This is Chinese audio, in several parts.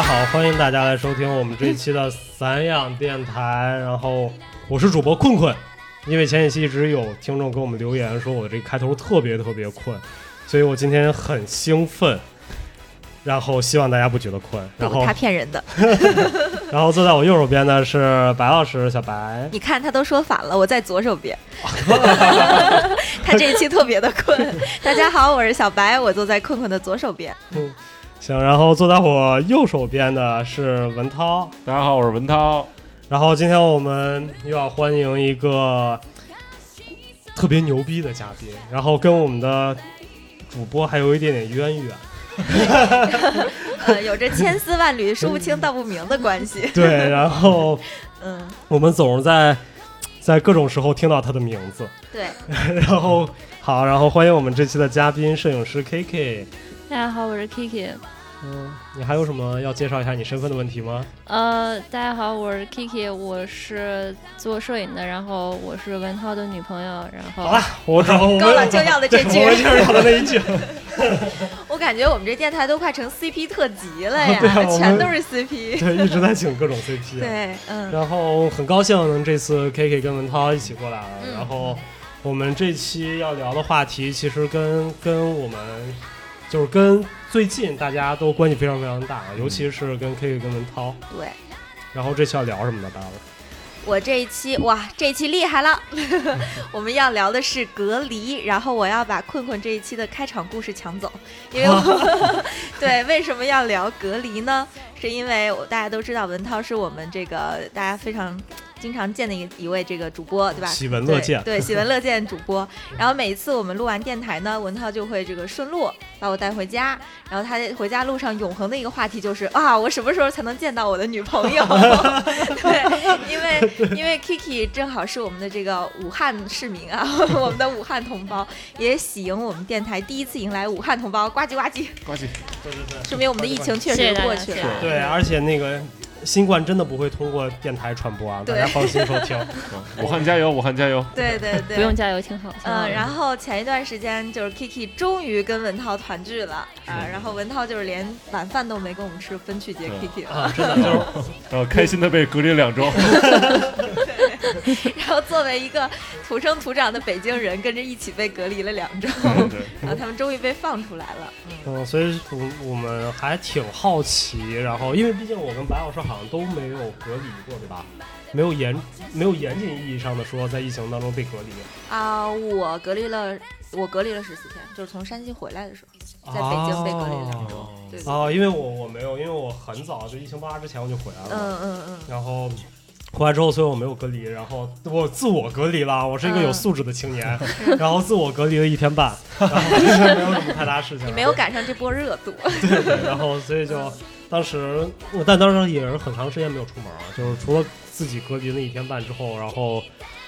家好，欢迎大家来收听我们这一期的散养电台。然后我是主播困困，因为前几期一直有听众给我们留言说我这个开头特别特别困，所以我今天很兴奋。然后希望大家不觉得困。然后 他骗人的。然后坐在我右手边的是白老师，小白。你看他都说反了，我在左手边。他这一期特别的困。大家好，我是小白，我坐在困困的左手边。嗯，行。然后坐在我右手边的是文涛。大家好，我是文涛。然后今天我们又要欢迎一个特别牛逼的嘉宾，然后跟我们的主播还有一点点渊源。呃，有着千丝万缕、说不清道不明的关系。对，然后，嗯，我们总是在在各种时候听到他的名字。对，然后好，然后欢迎我们这期的嘉宾，摄影师 K K。大家好，我是 Kiki。嗯，你还有什么要介绍一下你身份的问题吗？呃，大家好，我是 Kiki，我是做摄影的，然后我是文涛的女朋友，然后好了，我找高冷就要的这句，我就要的那一句。我感觉我们这电台都快成 CP 特辑了呀，全都是 CP，对，一直在请各种 CP。对，嗯。然后很高兴能这次 Kiki 跟文涛一起过来了，然后我们这期要聊的话题其实跟跟我们。就是跟最近大家都关系非常非常大，尤其是跟 K K 跟文涛。对。然后这期要聊什么呢？大家？我这一期哇，这一期厉害了！我们要聊的是隔离，然后我要把困困这一期的开场故事抢走，因为我 对为什么要聊隔离呢？是因为大家都知道文涛是我们这个大家非常。经常见的一一位这个主播，对吧？喜闻乐见，对 喜闻乐见主播。然后每一次我们录完电台呢，文涛就会这个顺路把我带回家。然后他回家路上永恒的一个话题就是啊，我什么时候才能见到我的女朋友？对，因为因为 Kiki 正好是我们的这个武汉市民啊，我们的武汉同胞，也喜迎我们电台第一次迎来武汉同胞，呱唧呱唧呱唧，对对对，说明我们的疫情确实过去了。对，而且那个。新冠真的不会通过电台传播啊！大家放心收听。武汉加油，武汉加油！对对对，不用加油，挺好。嗯，然后前一段时间就是 Kiki 终于跟文涛团聚了啊，然后文涛就是连晚饭都没跟我们吃，分去接 Kiki 了，真的就是，呃，开心的被隔离两周。然后作为一个土生土长的北京人，跟着一起被隔离了两周，然后他们终于被放出来了。嗯，所以我我们还挺好奇，然后因为毕竟我跟白老师都没有隔离过，对吧？没有严没有严谨意义上的说在疫情当中被隔离啊。我隔离了，我隔离了十四天，就是从山西回来的时候，在北京被隔离两周。对啊，因为我我没有，因为我很早就疫情爆发之前我就回来了。嗯嗯嗯。然后。回来之后，所以我没有隔离，然后我自我隔离了。我是一个有素质的青年，然后自我隔离了一天半，然后没有什么太大事情。你没有赶上这波热度。对对，然后所以就当时我，但当时也是很长时间没有出门啊，就是除了自己隔离了一天半之后，然后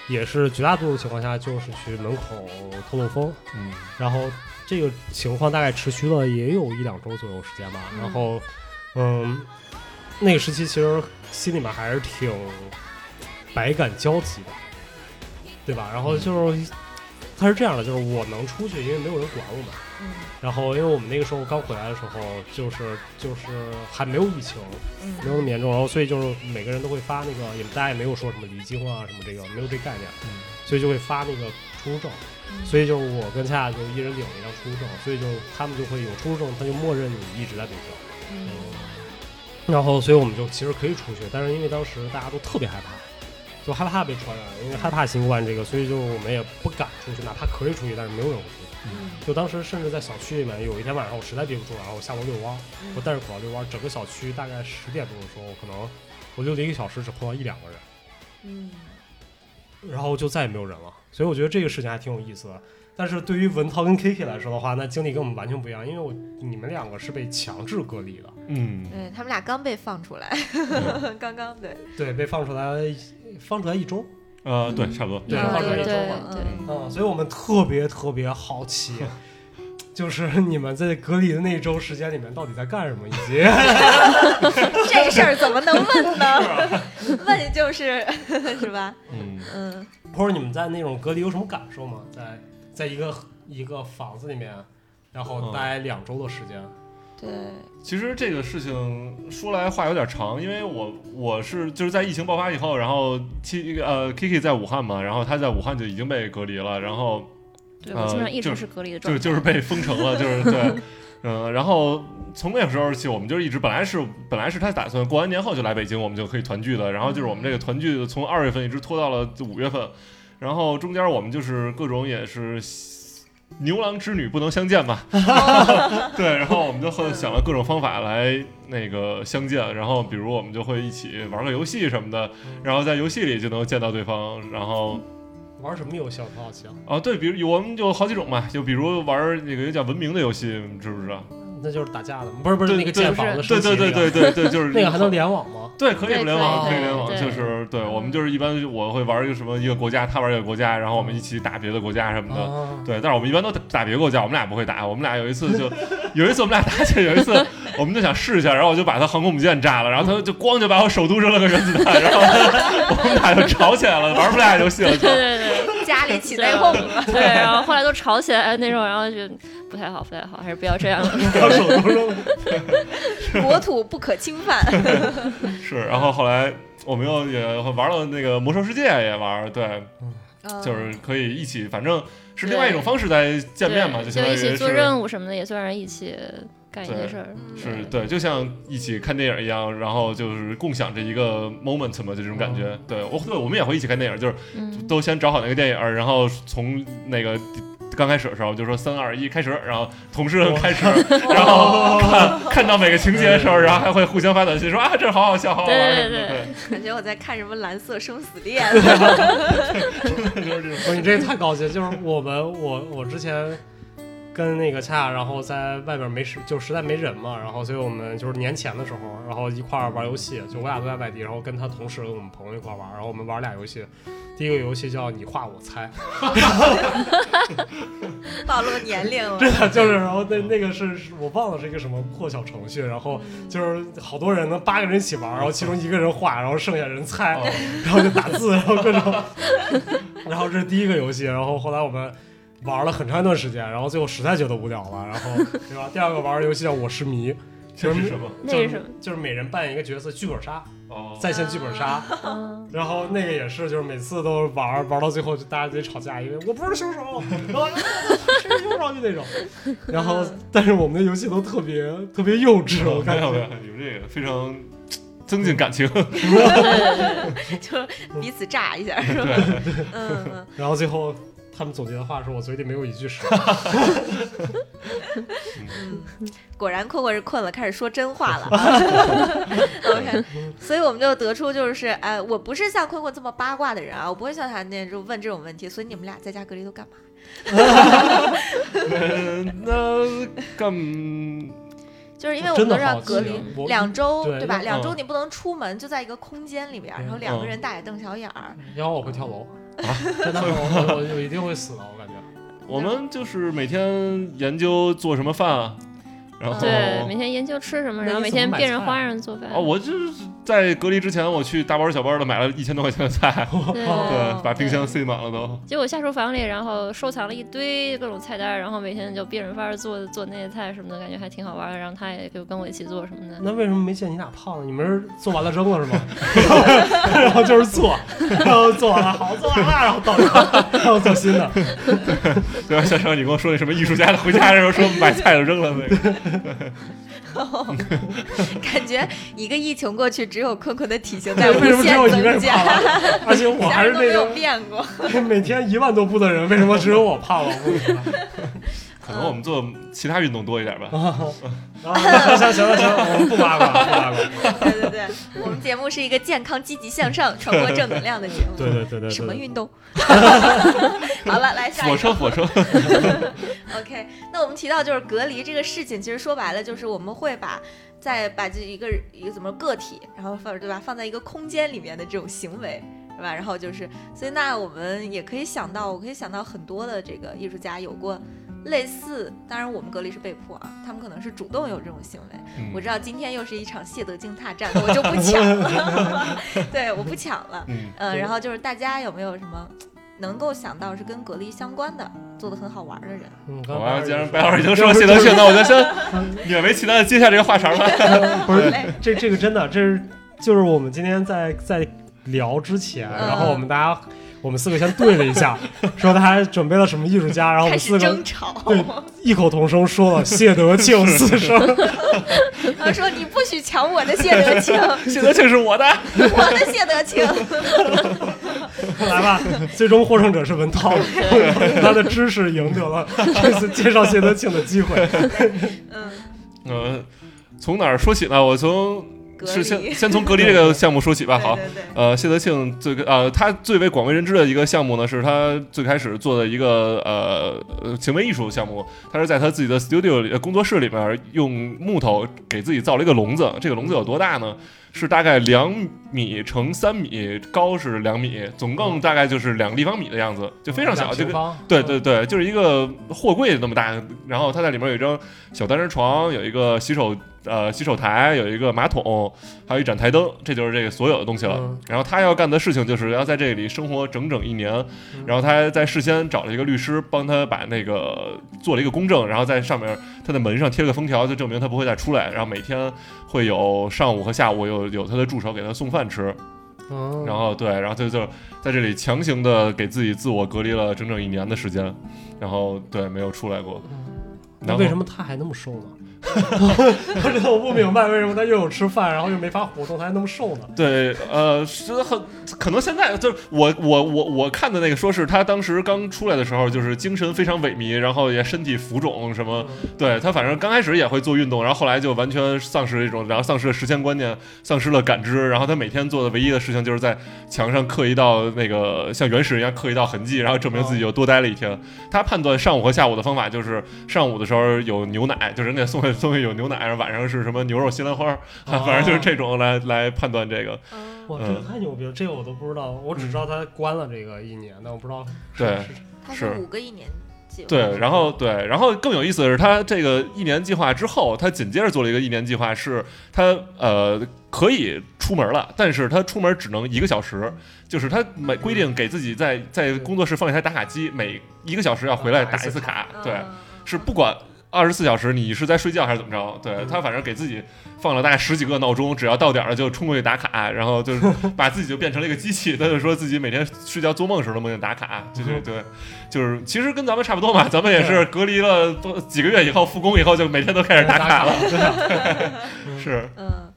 也是绝大多数情况下就是去门口透透风。嗯，然后这个情况大概持续了也有一两周左右时间吧。然后，嗯，那个时期其实。心里面还是挺百感交集的，对吧？然后就是，他是这样的，就是我能出去，因为没有人管我们。嗯。然后，因为我们那个时候刚回来的时候，就是就是还没有疫情，没有那么严重。然后，所以就是每个人都会发那个，也大家也没有说什么离京啊什么这个，没有这概念。嗯。所以就会发那个出入证。所以就是我跟恰恰就一人领了一张出入证，所以就他们就会有出入证，他就默认你一直在北京。嗯。然后，所以我们就其实可以出去，但是因为当时大家都特别害怕，就害怕被传染，因为害怕新冠这个，所以就我们也不敢出去，哪怕可以出去，但是没有人会出去。就当时甚至在小区里面，有一天晚上我实在憋不住了，然后我下楼遛弯，我戴着口罩遛弯，整个小区大概十点钟的时候，可能我遛了一个小时，只碰到一两个人，嗯，然后就再也没有人了。所以我觉得这个事情还挺有意思的。但是对于文涛跟 Kiki 来说的话，那经历跟我们完全不一样，因为我你们两个是被强制隔离的，嗯，对他们俩刚被放出来，刚刚对。对被放出来，放出来一周，呃，对，差不多，对，放出来一周嘛，对，嗯，所以我们特别特别好奇，就是你们在隔离的那一周时间里面到底在干什么，以及 这事儿怎么能问呢？问就是是吧？嗯嗯。或者你们在那种隔离有什么感受吗？在在一个一个房子里面，然后待两周的时间。对，其实这个事情说来话有点长，因为我我是就是在疫情爆发以后，然后 K 呃 Kiki 在武汉嘛，然后他在武汉就已经被隔离了，然后对我基本上一就直是隔离的状态。就就是被封城了，就是对，嗯、然后从那个时候起，我们就一直本来是本来是他打算过完年后就来北京，我们就可以团聚的，然后就是我们这个团聚从二月份一直拖到了五月份，然后中间我们就是各种也是。牛郎织女不能相见嘛，对，然后我们就会想了各种方法来那个相见，然后比如我们就会一起玩个游戏什么的，然后在游戏里就能见到对方，然后玩什么游戏？我好奇啊。啊，对，比如有我们有好几种嘛，就比如玩那个叫文明的游戏，你知不知道？那就是打架的吗，不是不是那个建房的对对对对对对，就是那个还能联网吗？对，可以联网，可以联网，对就是对我们嗯就是一般我会玩一个什么一个国家，他玩一个国家，然后我们一起打别的国家什么的。啊，对，但是我们一般都打打别的国家，我们俩不会打。我们俩有一次就 有一次我们俩打起来，有一次我们就想试一下，然后我就把他航空母舰炸了，然后他就咣就把我首都扔了个原子弹，然后我们俩就吵起来了，玩不来游戏了就。对对对家里起内讧了。对，然后后来都吵起来那种，然后就不太好，不太好，还是不要这样了。把首都扔。国土不可侵犯。是，然后后来我们又也玩了那个魔兽世界也玩，对，就是可以一起，反正是另外一种方式在见面嘛，就相当于一起做任务什么的，也算是一起干一些对事儿。是对，就像一起看电影一样，然后就是共享这一个 moment 嘛，就这种感觉。对我，对我们也会一起看电影，就是嗯，都先找好那个电影，然后从那个刚开始的时候就说三二一开始，然后同时开始，然后 看看到每个情节的时候，然后还会互相发短信说啊，这好好笑，好好玩对。对对对，感觉我在看什么蓝色生死恋。就是你这太高级了，就是我们我我之前跟那个恰，然后在外边没事，就实在没人嘛，然后所以我们就是年前的时候，然后一块儿玩游戏，就我俩都在外地，然后跟他同事跟我们朋友一块玩，然后我们玩俩游戏，第一个游戏叫你画我猜，暴露年龄了。真的就是，然后那那个是是我忘了是一个什么破小程序，然后就是好多人呢，八个人一起玩，然后其中一个人画，然后剩下人猜，哦。然后就打字，然后各种，然后这是第一个游戏，然后后来我们玩了很长一段时间，然后最后实在觉得无聊了，然后 对吧？第二个玩的游戏叫我是迷，这是什么？那是什么？就是每人扮演一个角色，剧本杀，哦，在线剧本杀，嗯，然后那个也是，就是每次都玩玩到最后就大家得吵架，因为我不是凶手，然后谁是凶手就那种，然后但是我们的游戏都特别特别幼稚，我感觉。有这个非常增进感情。对对对对，就彼此炸一下，是吧？嗯嗯，然后最后他们总结的话是我嘴里没有一句实话。嗯，果然困困是困了，开始说真话了。OK，所以我们就得出就是，哎，我不是像困困这么八卦的人啊，我不会像他那就问这种问题。所以你们俩在家隔离都干嘛？呃那干 就是因为我们都是要真的好隔离两周，对对吧？那两周嗯你不能出门，就在一个空间里边，然后两个人大眼瞪小眼儿。然后我会跳楼，啊真的，我我我一定会死的，我感觉。我们就是每天研究做什么饭啊，然后对，每天研究吃什么，然后每天变着菜花样做饭。哦，我就是在隔离之前，我去大包小包的买了一千多块钱的菜 对哦对，把冰箱塞满了都。结果下厨房里，然后收藏了一堆各种菜单，然后每天就变着法儿做做那些菜什么的，感觉还挺好玩的。然后他也就跟我一起做什么的。那为什么没见你俩胖呢？你们是做完了扔了是吗？然后就是做，然后做完了好做完了，然后倒掉，然后做新的。对吧？小时候你跟我说那什么艺术家的回家的时候说买菜就扔了那个，感觉一个疫情过去，只有坤坤的体型在无为什么只限有一个人增加胖，了？而且我还是那 人都没有变过。每天一万多步的人，为什么只有我胖了？可能我们做其他运动多一点吧。啊，行行行了行了，我们不八卦，不八卦。对对对，我们节目是一个健康、积极向上、传播正能量的节目。对对对对对。什么运动？好了，来下一个。火车，火车，OK，那我们提到就是隔离这个事情，其实说白了就是我们会把再把这一个一个怎么个体，然后放对吧，放在一个空间里面的这种行为。是吧？然后就是，所以那我们也可以想到，我可以想到很多的这个艺术家有过类似，当然我们隔离是被迫啊，他们可能是主动有这种行为。嗯我知道今天又是一场谢德金大战，我就不抢了，对，我不抢了。嗯，呃，然后就是大家有没有什么能够想到是跟隔离相关的？做的很好玩的人。嗯，好吧，刚才既然白老师已经说了谢德庆，那我就先勉 为其难的接下这个话茬吧。不是嘞这这个真的，这是就是我们今天在在聊之前，嗯然后我们大家我们四个先对了一下，说他还准备了什么艺术家，然后我开始们四个争吵，对异口同声说了谢德庆四声，他说你不许抢我的谢德庆，谢德庆是我的，我的谢德庆。来吧，最终获胜者是文涛，他的知识赢得了这次介绍谢德庆的机会。嗯，嗯，从哪儿说起呢？我从隔是先。先从隔离这个项目说起吧。好，对对对，呃，谢德庆最呃，他最为广为人知的一个项目呢，是他最开始做的一个呃呃行为艺术项目。他是在他自己的 studio 里呃工作室里面用木头给自己造了一个笼子。这个笼子有多大呢？是大概两米乘三米，高是两米，总共大概就是两个立方米的样子，就非常小，就对对对，就是一个货柜那么大，然后他在里面有一张小单人床，有一个洗手呃洗手台，有一个马桶，还有一盏台灯，这就是这个所有的东西了。嗯然后他要干的事情就是要在这里生活整整一年，嗯然后他还在事先找了一个律师帮他把那个做了一个公证，然后在上面他的门上贴了个封条，就证明他不会再出来，然后每天会有上午和下午有有他的助手给他送饭吃。嗯，然后对，然后他就在这里强行的给自己自我隔离了整整一年的时间，然后对没有出来过。那为什么他还那么瘦呢？我真的我不明白为什么他又有吃饭，然后又没法活动，他还那么瘦呢？对，呃，是很可能现在就是我我我我看的那个说是他当时刚出来的时候，就是精神非常萎靡，然后也身体浮肿什么。对他反正刚开始也会做运动，然后后来就完全丧失了这种，然后丧失了时间观念，丧失了感知，然后他每天做的唯一的事情就是在墙上刻一道那个像原始人一样刻一道痕迹，然后证明自己又多待了一天。他判断上午和下午的方法就是上午的时候有牛奶，就人给送给 送给有牛奶，晚上是什么牛肉西兰花，反正就是这种来来判断这个。哇，这个太牛逼了！这个我都不知道，我只知道他关了这个一年，但我不知道是对是他是五个一年计划。对，然后对，然后更有意思的是，他这个一年计划之后，他紧接着做了一个一年计划，是他呃可以出门了，但是他出门只能一个小时，就是他每规定给自己在在工作室放一台打卡机，每一个小时要回来打一次卡，对，嗯是不管。二十四小时，你是在睡觉还是怎么着？对他，反正给自己放了大概十几个闹钟，只要到点了就冲过去打卡，然后就是把自己就变成了一个机器。他就说自己每天睡觉做梦时候都梦见打卡，对 对对，就是其实跟咱们差不多嘛，咱们也是隔离了多几个月以后复工以后，就每天都开始打卡了。是，嗯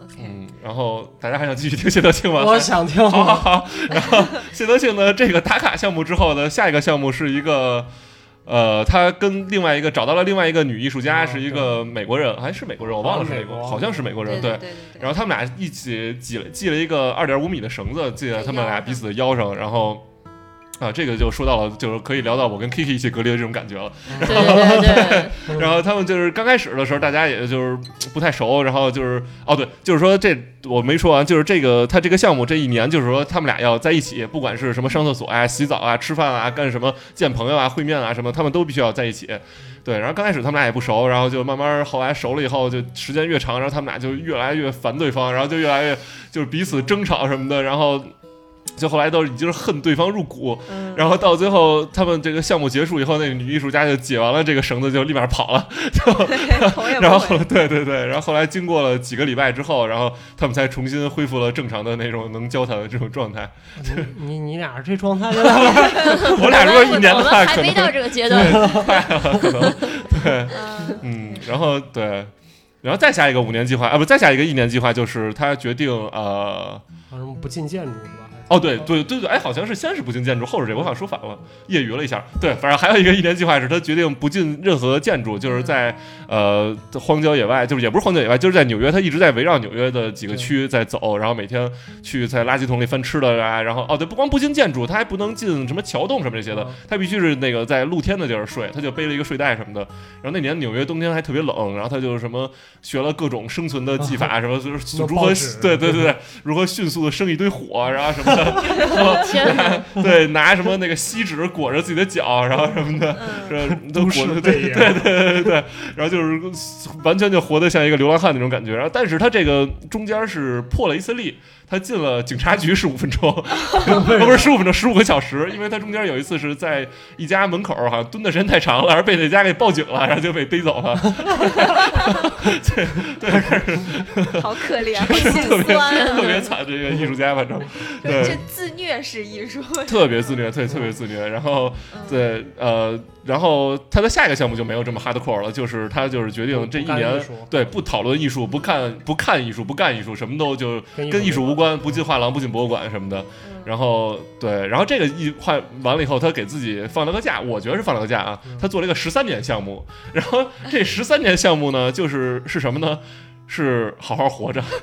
，OK，嗯，然后大家还想继续听谢德庆吗？我想听。好好好，然后谢德庆的这个打卡项目之后呢，下一个项目是一个。呃，他跟另外一个找到了另外一个女艺术家，哦是一个美国人，还是美国人，我忘了是美国好像是美国人，对对对对。然后他们俩一起系了系了一个二点五米的绳子，系在他们俩彼此的腰上，然后。啊，这个就说到了，就是可以聊到我跟 Kiki 一起隔离的这种感觉了。对对对对，然后他们就是刚开始的时候，大家也就是不太熟，然后就是哦对，就是说这我没说完，就是这个他这个项目这一年，就是说他们俩要在一起，不管是什么上厕所啊、洗澡啊、吃饭啊、干什么、见朋友啊、会面啊什么，他们都必须要在一起。对，然后刚开始他们俩也不熟，然后就慢慢后来熟了以后，就时间越长，然后他们俩就越来越烦对方，然后就越来越就是彼此争吵什么的，然后。就后来都已经是恨对方入骨，嗯然后到最后他们这个项目结束以后，那个女艺术家就解完了这个绳子，就立马跑了。就 然后对对对，然后后来经过了几个礼拜之后，然后他们才重新恢复了正常的那种能交谈的这种状态。你 你你俩这状态 我俩如果一年的话，可能还没到这个阶段。快了，可能对，嗯嗯，然后对，然后再下一个五年计划啊，不，再下一个一年计划就是他决定呃。好像不进建筑是吧？哦，对对对对，哎，好像是先是不进建筑，后是这个，我好像说反了，业余了一下。对，反正还有一个一年计划是他决定不进任何建筑，就是在呃荒郊野外，就是也不是荒郊野外，就是在纽约，他一直在围绕纽约的几个区在走，然后每天去在垃圾桶里翻吃的啊，然后哦对，不光不进建筑，他还不能进什么桥洞什么这些的嗯，他必须是那个在露天的地儿睡，他就背了一个睡袋什么的。然后那年纽约冬天还特别冷，然后他就什么学了各种生存的技法，什么就是如何对对对 对，如何迅速的生一堆火，然后什么！对，拿什么那个锡纸裹着自己的脚，然后什么的，嗯。是 都裹着，对对对对对，然后就是完全就活得像一个流浪汉那种感觉。然后，但是他这个中间是破了一次例，他进了警察局十五分钟，哦 不是十五分钟，十五个小时，因为他中间有一次是在一家门口好像蹲的时间太长了，然后被那家给报警了，然后就被逮走了。对对，好可怜，特别！特别惨，这个艺术家反正对这自虐式艺术，特别自虐，对特别自虐。然后嗯对呃，然后他的下一个项目就没有这么 hardcore 了，就是他就是决定这一年对不讨论艺术，不看不看艺术，不干艺术，什么都就跟艺术无关，不进画廊，不进博物馆什么的。嗯然后对，然后这个一画完了以后，他给自己放了个假，我觉得是放了个假啊。他做了一个十三年项目，然后这十三年项目呢，就是是什么呢？是好好活着。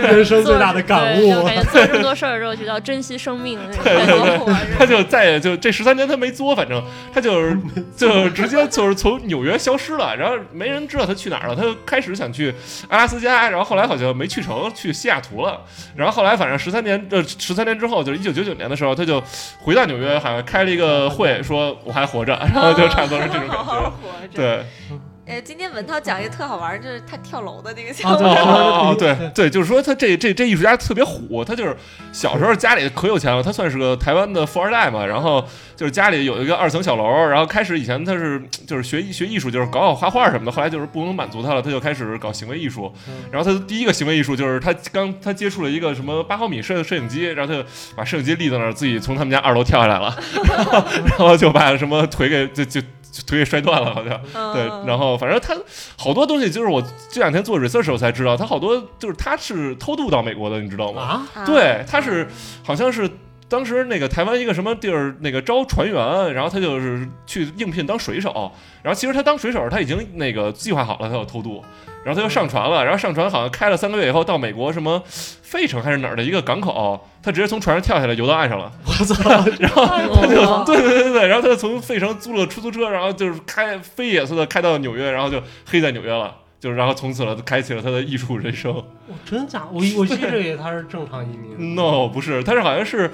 人生最大的感悟就。感觉做这么多事儿之后，觉得要珍惜生命 对对对他。就再也就这十三年他没作，反正他就是就直接就是从纽约消失了，然后没人知道他去哪儿了。他就开始想去阿拉斯加，然后后来好像没去成，去西雅图了。然后后来反正十三年呃十三年之后，就是一九九九年的时候，他就回到纽约，好像开了一个会，说我还活着，然后就差不多是这种感觉。活着。对，呃，今天文涛讲一个特好玩儿，就是他跳楼的那个项啊目。哦对哦哦，对 对，就是说他这这这艺术家特别虎，他就是小时候家里可有钱了，他算是个台湾的富二代嘛，然后就是家里有一个二层小楼，然后开始以前他是就是学艺学艺术，就是搞搞画画什么的，后来就是不能满足他了，他就开始搞行为艺术，然后他的第一个行为艺术就是他刚他接触了一个什么八毫米摄摄影机，然后他就把摄影机立在那儿，自己从他们家二楼跳下来了，然后然后就把什么腿给就就就腿给摔断了，好像。嗯对，然后反正他好多东西，就是我这两天做 research 时候才知道，他好多就是他是偷渡到美国的，你知道吗？对，他是好像是当时那个台湾一个什么地儿那个招船员，然后他就是去应聘当水手，然后其实他当水手他已经那个计划好了他要偷渡，然后他就上船了，然后上船好像开了三个月以后到美国什么费城还是哪儿的一个港口，他直接从船上跳下来游到岸上了。我操！然后他就哦 对对对对，然后他就从费城租了出租车，然后就是开飞也似的开到纽约，然后就黑在纽约了，就是然后从此了开启了他的艺术人生。我真假？我我一直以为他是正常移民。No，不是，他是好像是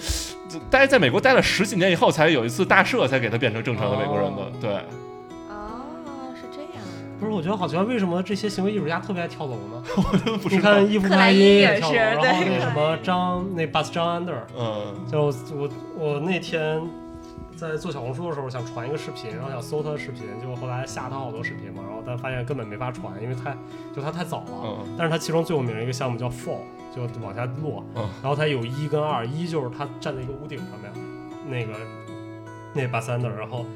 待在美国待了十几年以后，才有一次大赦才给他变成正常的美国人的。哦对，哦，是这样。不是，我觉得好像为什么这些行为艺术家特别爱跳楼呢？不知道。你看伊夫克莱莱因也跳楼，是然后对那什么张那巴斯张安德尔，嗯就我我那天在做小红书的时候想传一个视频，然后想搜他的视频，结果后来下他好多视频嘛，然后但发现根本没法传，因为太就他太早了。嗯但是他其中最有名的一个项目叫 fall，就往下落，嗯然后他有一跟二，一就是他站在一个屋顶上面，那个那巴斯安德尔，然后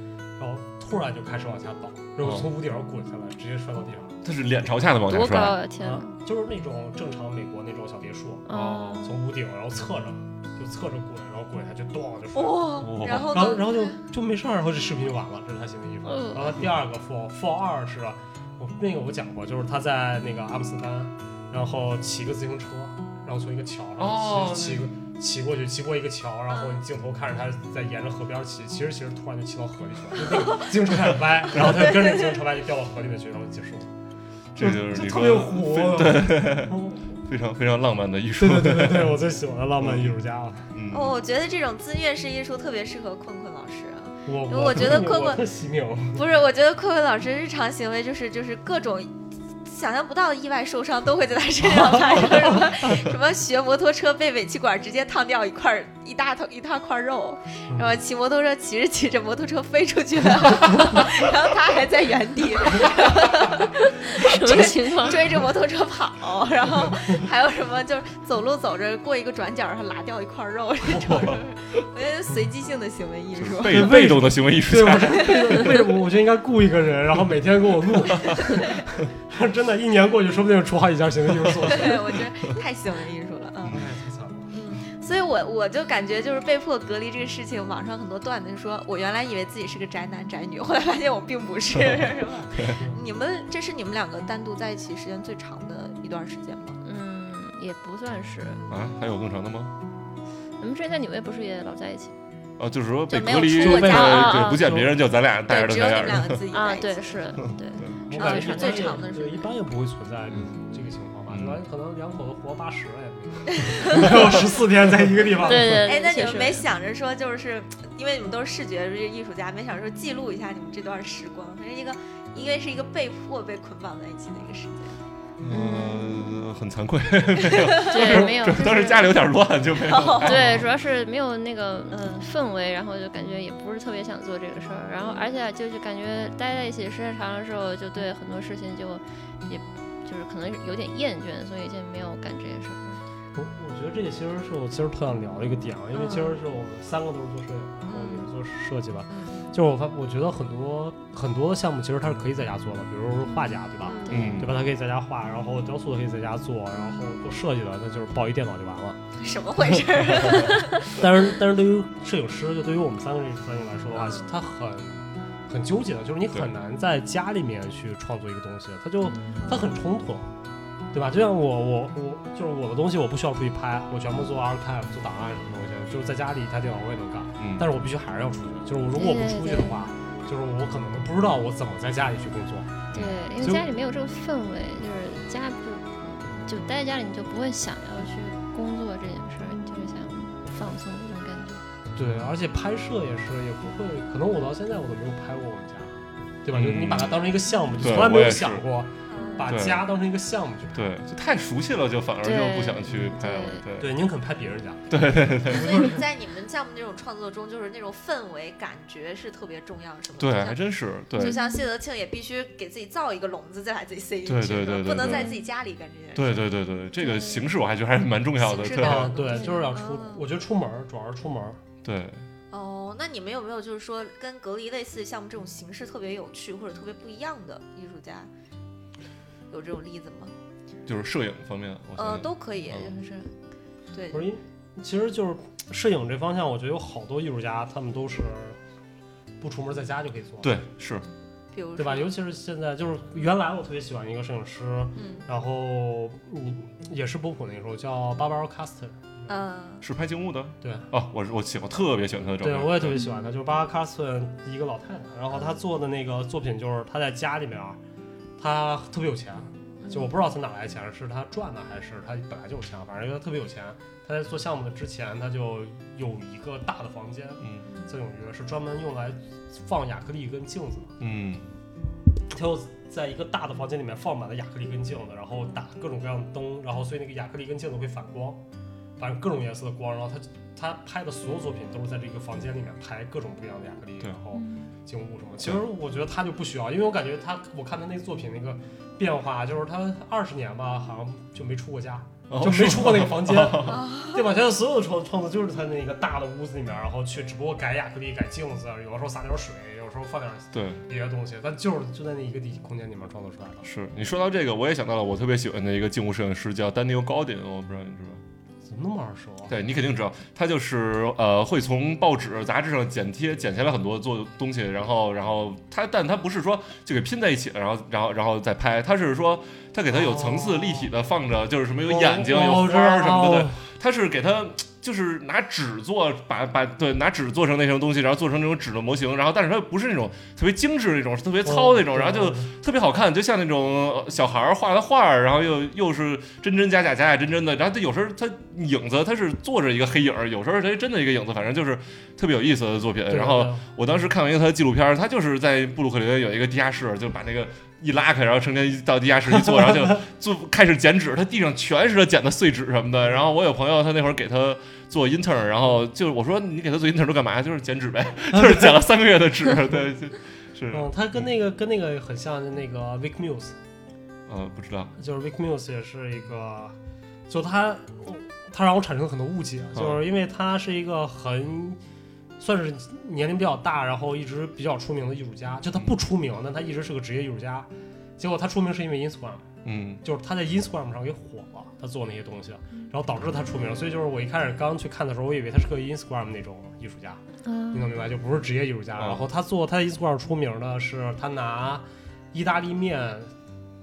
然后突然就开始往下倒，然后哦从屋顶上滚下来，直接摔到地上。他是脸朝下的往下多高摔。啊！天啊！，就是那种正常美国那种小别墅，哦，从屋顶然后侧着就侧着滚，然后滚下去，咚就摔。哇，然后？然后然后就就没事儿，然后这视频就完了，这是他行为艺术。嗯然后第二个 fall fall 二是我那个我讲过，就是他在那个阿姆斯特丹，然后骑个自行车，然后从一个桥上哦骑、骑个骑过去，骑过一个桥，然后你镜头看着他在沿着河边骑，其实其实突然就骑到河里去了，就那个自行车开始歪，然后他就跟着自行车歪就掉到河里面去，然后就结束了。这就是特别说虎，对，嗯 非常非常浪漫的艺术。对对对对对，我最喜欢的浪漫艺术家了。嗯，哦，我觉得这种自虐式艺术特别适合困困老师。啊我我觉得困困我特惜命，不是，我觉得困困老师日常行为就是就是各种想象不到的意外受伤都会在他身上发生，什么什么学摩托车被尾气管直接烫掉一块儿一大头一大块肉，然后骑摩托车骑着骑着摩托车飞出去了，然后他还在原地 什么情况？追着摩托车跑，然后还有什么就是走路走着过一个转角，然后拉掉一块肉 这种，我觉得随机性的行为艺术。被被动的行为艺术对，我家。为什么我觉得应该雇一个人，然后每天给我录，真的，一年过去，说不定出好几家行为艺术作品。对，我觉得太行为艺术了，嗯。所以我我就感觉就是被迫隔离这个事情，网上很多段子就说，我原来以为自己是个宅男宅女，后来发现我并不是，是吧？你们这是你们两个单独在一起时间最长的一段时间吗？嗯，也不算是。啊，还有更长的吗？你们之前在纽约不是也老在一起？哦，就是说被就没有隔离，对出过家啊对，不见别人，就咱俩带着只有你们。两个自己啊，在一起。对，是，对。我感觉啊是最长的是对，一般也不会存在嗯这个情况吧？嗯一般可能两口子活八十了也不一定，没有十四天在一个地方。对对，哎，那你们没想着说，就是因为你们都是视觉艺术家，没想着说记录一下你们这段时光，它是一个，因为是一个被迫被捆绑在一起的一个时间。嗯，很惭愧，对，没有，主要当时家里有点乱，就没有。对，主要是没有那个嗯氛围，然后就感觉也不是特别想做这个事儿，然后而且就是感觉待在一起时间长了之后，就对很多事情就也就是可能有点厌倦，所以就没有干这件事儿。我我觉得这个其实是我今儿特想聊的一个点啊，因为今儿是我们三个都是做摄影，然后也是做设计吧，就是我发我觉得很多很多的项目其实它是可以在家做的，比如说画家对吧？嗯对吧？他可以在家画，然后雕塑的可以在家做，然后做设计的那就是抱一电脑就完了。什么回事儿？但是但是对于摄影师，就对于我们三个这专业来说的话，他很很纠结的，就是你很难在家里面去创作一个东西，它就它很冲突，对吧？就像我我我就是我的东西，我不需要出去拍，我全部做 archive 做档案什么东西，就是在家里一台电脑我也能干，嗯，但是我必须还是要出去，就是我如果我不出去的话，就是我可能不知道我怎么在家里去工作。对，因为家里没有这个氛围，就是家就就待在家里，你就不会想要去工作这件事儿，你就是想放松。对，而且拍摄也是，也不会，可能我到现在我都没有拍过我们家，对吧？就你把它当成一个项目，就从来没有想过把家当成一个项目去拍。对，就太熟悉了，就反而就不想去拍了。对，对，宁肯拍别人家。对对对所以在你们项目那种创作中，就是那种氛围感觉是特别重要，是吗？对，还真是对就像谢德庆也必须给自己造一个笼子，再把自己塞进去，对对对对不能在自己家里干这件事。对对对对，这个形式我还觉得还是蛮重要的。对对，就是要出嗯，我觉得出门儿主要是出门儿。对，哦，那你们有没有就是说跟隔离类似的项目这种形式特别有趣或者特别不一样的艺术家？有这种例子吗？就是摄影方面，我相呃，都可以，嗯就是对不是因，其实就是摄影这方向，我觉得有好多艺术家，他们都是不出门在家就可以做，对是，比如对吧？尤其是现在，就是原来我特别喜欢一个摄影师，嗯然后嗯也是波普那个时候叫 Barbara Caster，嗯是拍静物的。对哦，我是我喜欢，特别喜欢他的照片。对我也特别喜欢他，就是 Barbara Caster 一个老太太，然后她做的那个作品就是她在家里面，她特别有钱，就我不知道她哪来的钱，是她赚的还是她本来就有钱，反正她特别有钱。她在做项目的之前，她就有一个大的房间，嗯在纽约是专门用来放亚克力跟镜子的。嗯她又在一个大的房间里面放满了亚克力跟镜子，然后打各种各样的灯，然后所以那个亚克力跟镜子会反光，反正各种颜色的光。然后他他拍的所有作品都是在这个房间里面拍各种不一样的亚克力，然后静物什么。其实我觉得他就不需要，因为我感觉他，我看他那作品那个变化，就是他二十年吧，好像就没出过家。哦就没出过那个房间，啊对吧？他所有的创创作就是他那个大的屋子里面，然后去只不过改亚克力、改镜子，有的时候撒点水，有时候放点对，别的东西，但就是就在那一个地空间里面创作出来的。是你说到这个，我也想到了我特别喜欢的一个静物摄影师，叫 Daniel Gaudin，我不知道你知道吗？怎么那么耳熟啊？对你肯定知道，他就是呃会从报纸、杂志上剪贴剪下来很多做东西，然后然后他但他不是说就给拼在一起了，然后然后然后再拍，他是说他给他有层次、哦立体的放着，就是什么有哦眼睛、哦有花儿什么的，他是给他就是拿纸做，把把对拿纸做成那种东西，然后做成那种纸的模型，然后但是它不是那种特别精致那种，是特别糙那种，哦然后就特别好看，就像那种呃小孩儿画的画儿，然后又又是真真假假假假真真的，然后他有时候他影子他是坐着一个黑影儿，有时候他真的一个影子，反正就是特别有意思的作品。然后我当时看完一个他的纪录片儿，他就是在布鲁克林有一个地下室，就把那个一拉开，然后成天一到地下室一坐，然后就做开始剪纸，他地上全是他剪的碎纸什么的。然后我有朋友，他那会儿给他做 intern，然后就是我说你给他做 intern 都干嘛？就是剪纸呗，就是剪了三个月的纸，对，就是嗯，他跟那个跟那个很像，就那个 Vic Muse，呃不知道，就是 Vic Muse 也是一个，就他他让我产生了很多误解，就是因为他是一个很算是年龄比较大，然后一直比较出名的艺术家，就他不出名，但他一直是个职业艺术家。结果他出名是因为 Instagram，嗯就是他在 Instagram 上给火了，他做那些东西，然后导致他出名。所以就是我一开始刚去看的时候，我以为他是个 Instagram 那种艺术家，你嗯能明白？就不是职业艺术家。嗯然后他做他在 Instagram 出名的是他拿意大利面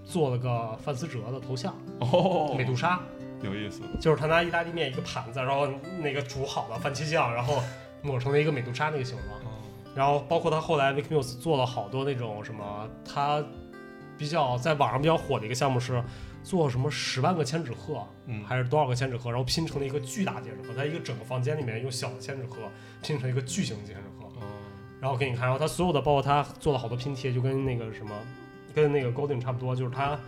做了个范思哲的头像，哦，美杜莎，有意思，就是他拿意大利面一个盘子，然后那个煮好的番茄酱，然后抹成了一个美杜莎那个形状。然后包括他后来 Vic Muse 做了好多那种什么，他比较在网上比较火的一个项目是做什么十万个千纸鹤，嗯。还是多少个千纸鹤，然后拼成了一个巨大千纸鹤，在一个整个房间里面用小的千纸鹤拼成一个巨型千纸鹤，嗯然后给你看，然后他所有的包括他做了好多拼贴，就跟那个什么，跟那个 Golden 差不多，就是他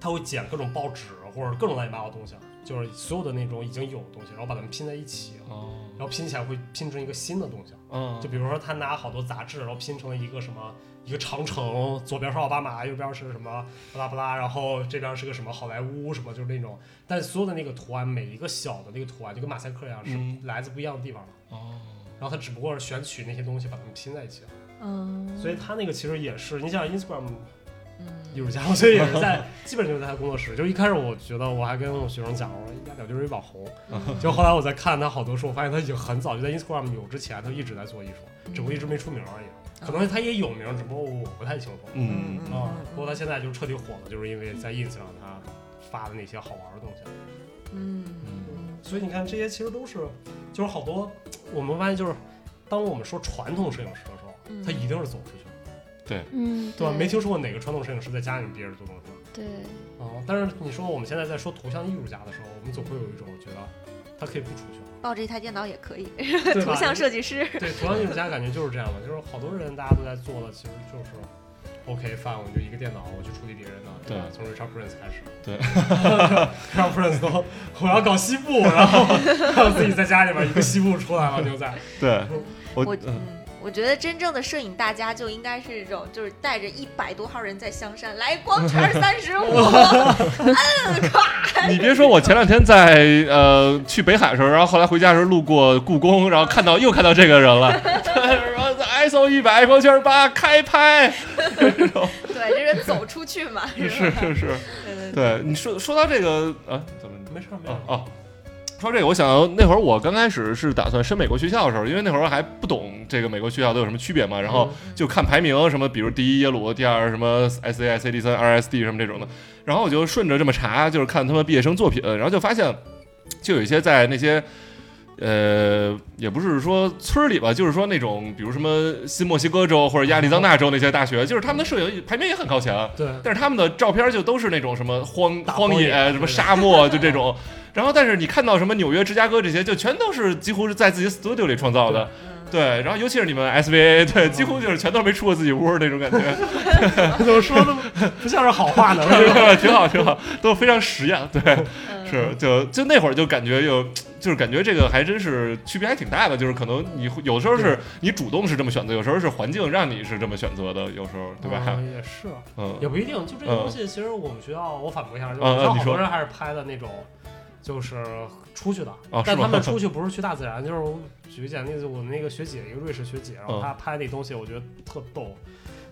他会剪各种报纸或者各种乱七八糟的东西，就是所有的那种已经有的东西，然后把它们拼在一起，哦，然后拼起来会拼成一个新的东西。嗯，就比如说他拿好多杂志，然后拼成了一个什么一个长城，左边是奥巴马，右边是什么巴拉巴拉，然后这边是个什么好莱坞什么，就是那种，但所有的那个图案，每一个小的那个图案就跟马赛克一样，是嗯。来自不一样的地方的。哦，然后他只不过是选取那些东西把它们拼在一起，嗯，所以他那个其实也是，你想 Instagram 嗯艺术家，所以也是在基本就是在他工作室。就一开始我觉得我还跟我学生讲，我说亚表就是一网红，就后来我在看他好多书，我发现他已经很早就在 Instagram 有之前，他一直在做艺术，只不过一直没出名而已。可能他也有名，只不过我不太清楚。嗯啊，不过他现在就彻底火了，就是因为在 ins 上他发的那些好玩的东西。嗯所以你看，这些其实都是，就是好多我们发现，就是当我们说传统摄影师的时候，嗯他一定是走出去的，嗯，对吧？没听说过哪个传统摄影师在家里憋着做东西。对，啊，但是你说我们现在在说图像艺术家的时候，我们总会有一种觉得他可以不出去，抱着一台电脑也可以，图像设计师。对，图像艺术家感觉就是这样的，就是好多人大家都在做的，其实就是 OK fine，我就一个电脑，我去处理别人的，对。吧？从 Richard Prince 开始，对，Richard Prince 都我要搞西部，然后 然后自己在家里边一个西部出来了，牛仔，对，我我嗯嗯，我觉得真正的摄影大家就应该是这种，就是带着一百多号人在香山，来光圈三十五，你别说，我前两天在呃去北海的时候，然后后来回家的时候路过故宫，然后看到又看到这个人了，然后 ISO 一百光圈八开拍，对，这是走出去嘛，是是？是是，对对对，你说说到这个啊，怎么没事儿没事哦，说这个，我想那会儿我刚开始是打算申美国学校的时候，因为那会儿还不懂这个美国学校都有什么区别嘛，然后就看排名什么，比如第一耶鲁，第二什么 S A S A D 三 R S D 什么这种的，然后我就顺着这么查，就是看他们毕业生作品，然后就发现，就有一些在那些。呃，也不是说村儿里吧，就是说那种，比如什么新墨西哥州或者亚利桑那州那些大学，就是他们的摄影排名也很靠前，对，但是他们的照片就都是那种什么荒荒野什么沙漠，就这种。然后，但是你看到什么纽约、芝加哥这些，就全都是几乎是在自己 studio 里创造的。对，然后尤其是你们 SVA，对，几乎就是全都没出过自己屋那种感觉，怎么说的不像是好话呢？挺好，挺好，都非常实验。对，嗯是就就那会儿就感觉有，就是感觉这个还真是区别还挺大的，就是可能你会有时候是你主动是这么选择，有时候是环境让你是这么选择的，有时候对吧？嗯也是，嗯也不一定。就这个东西，其实我们学校，我反驳一下，就是好多人还是拍的那种，就是出去的。哦但他们出去不是去大自然，就是我举个简单例子，我那个学姐，一个瑞士学姐，然后嗯她拍那东西，我觉得特逗。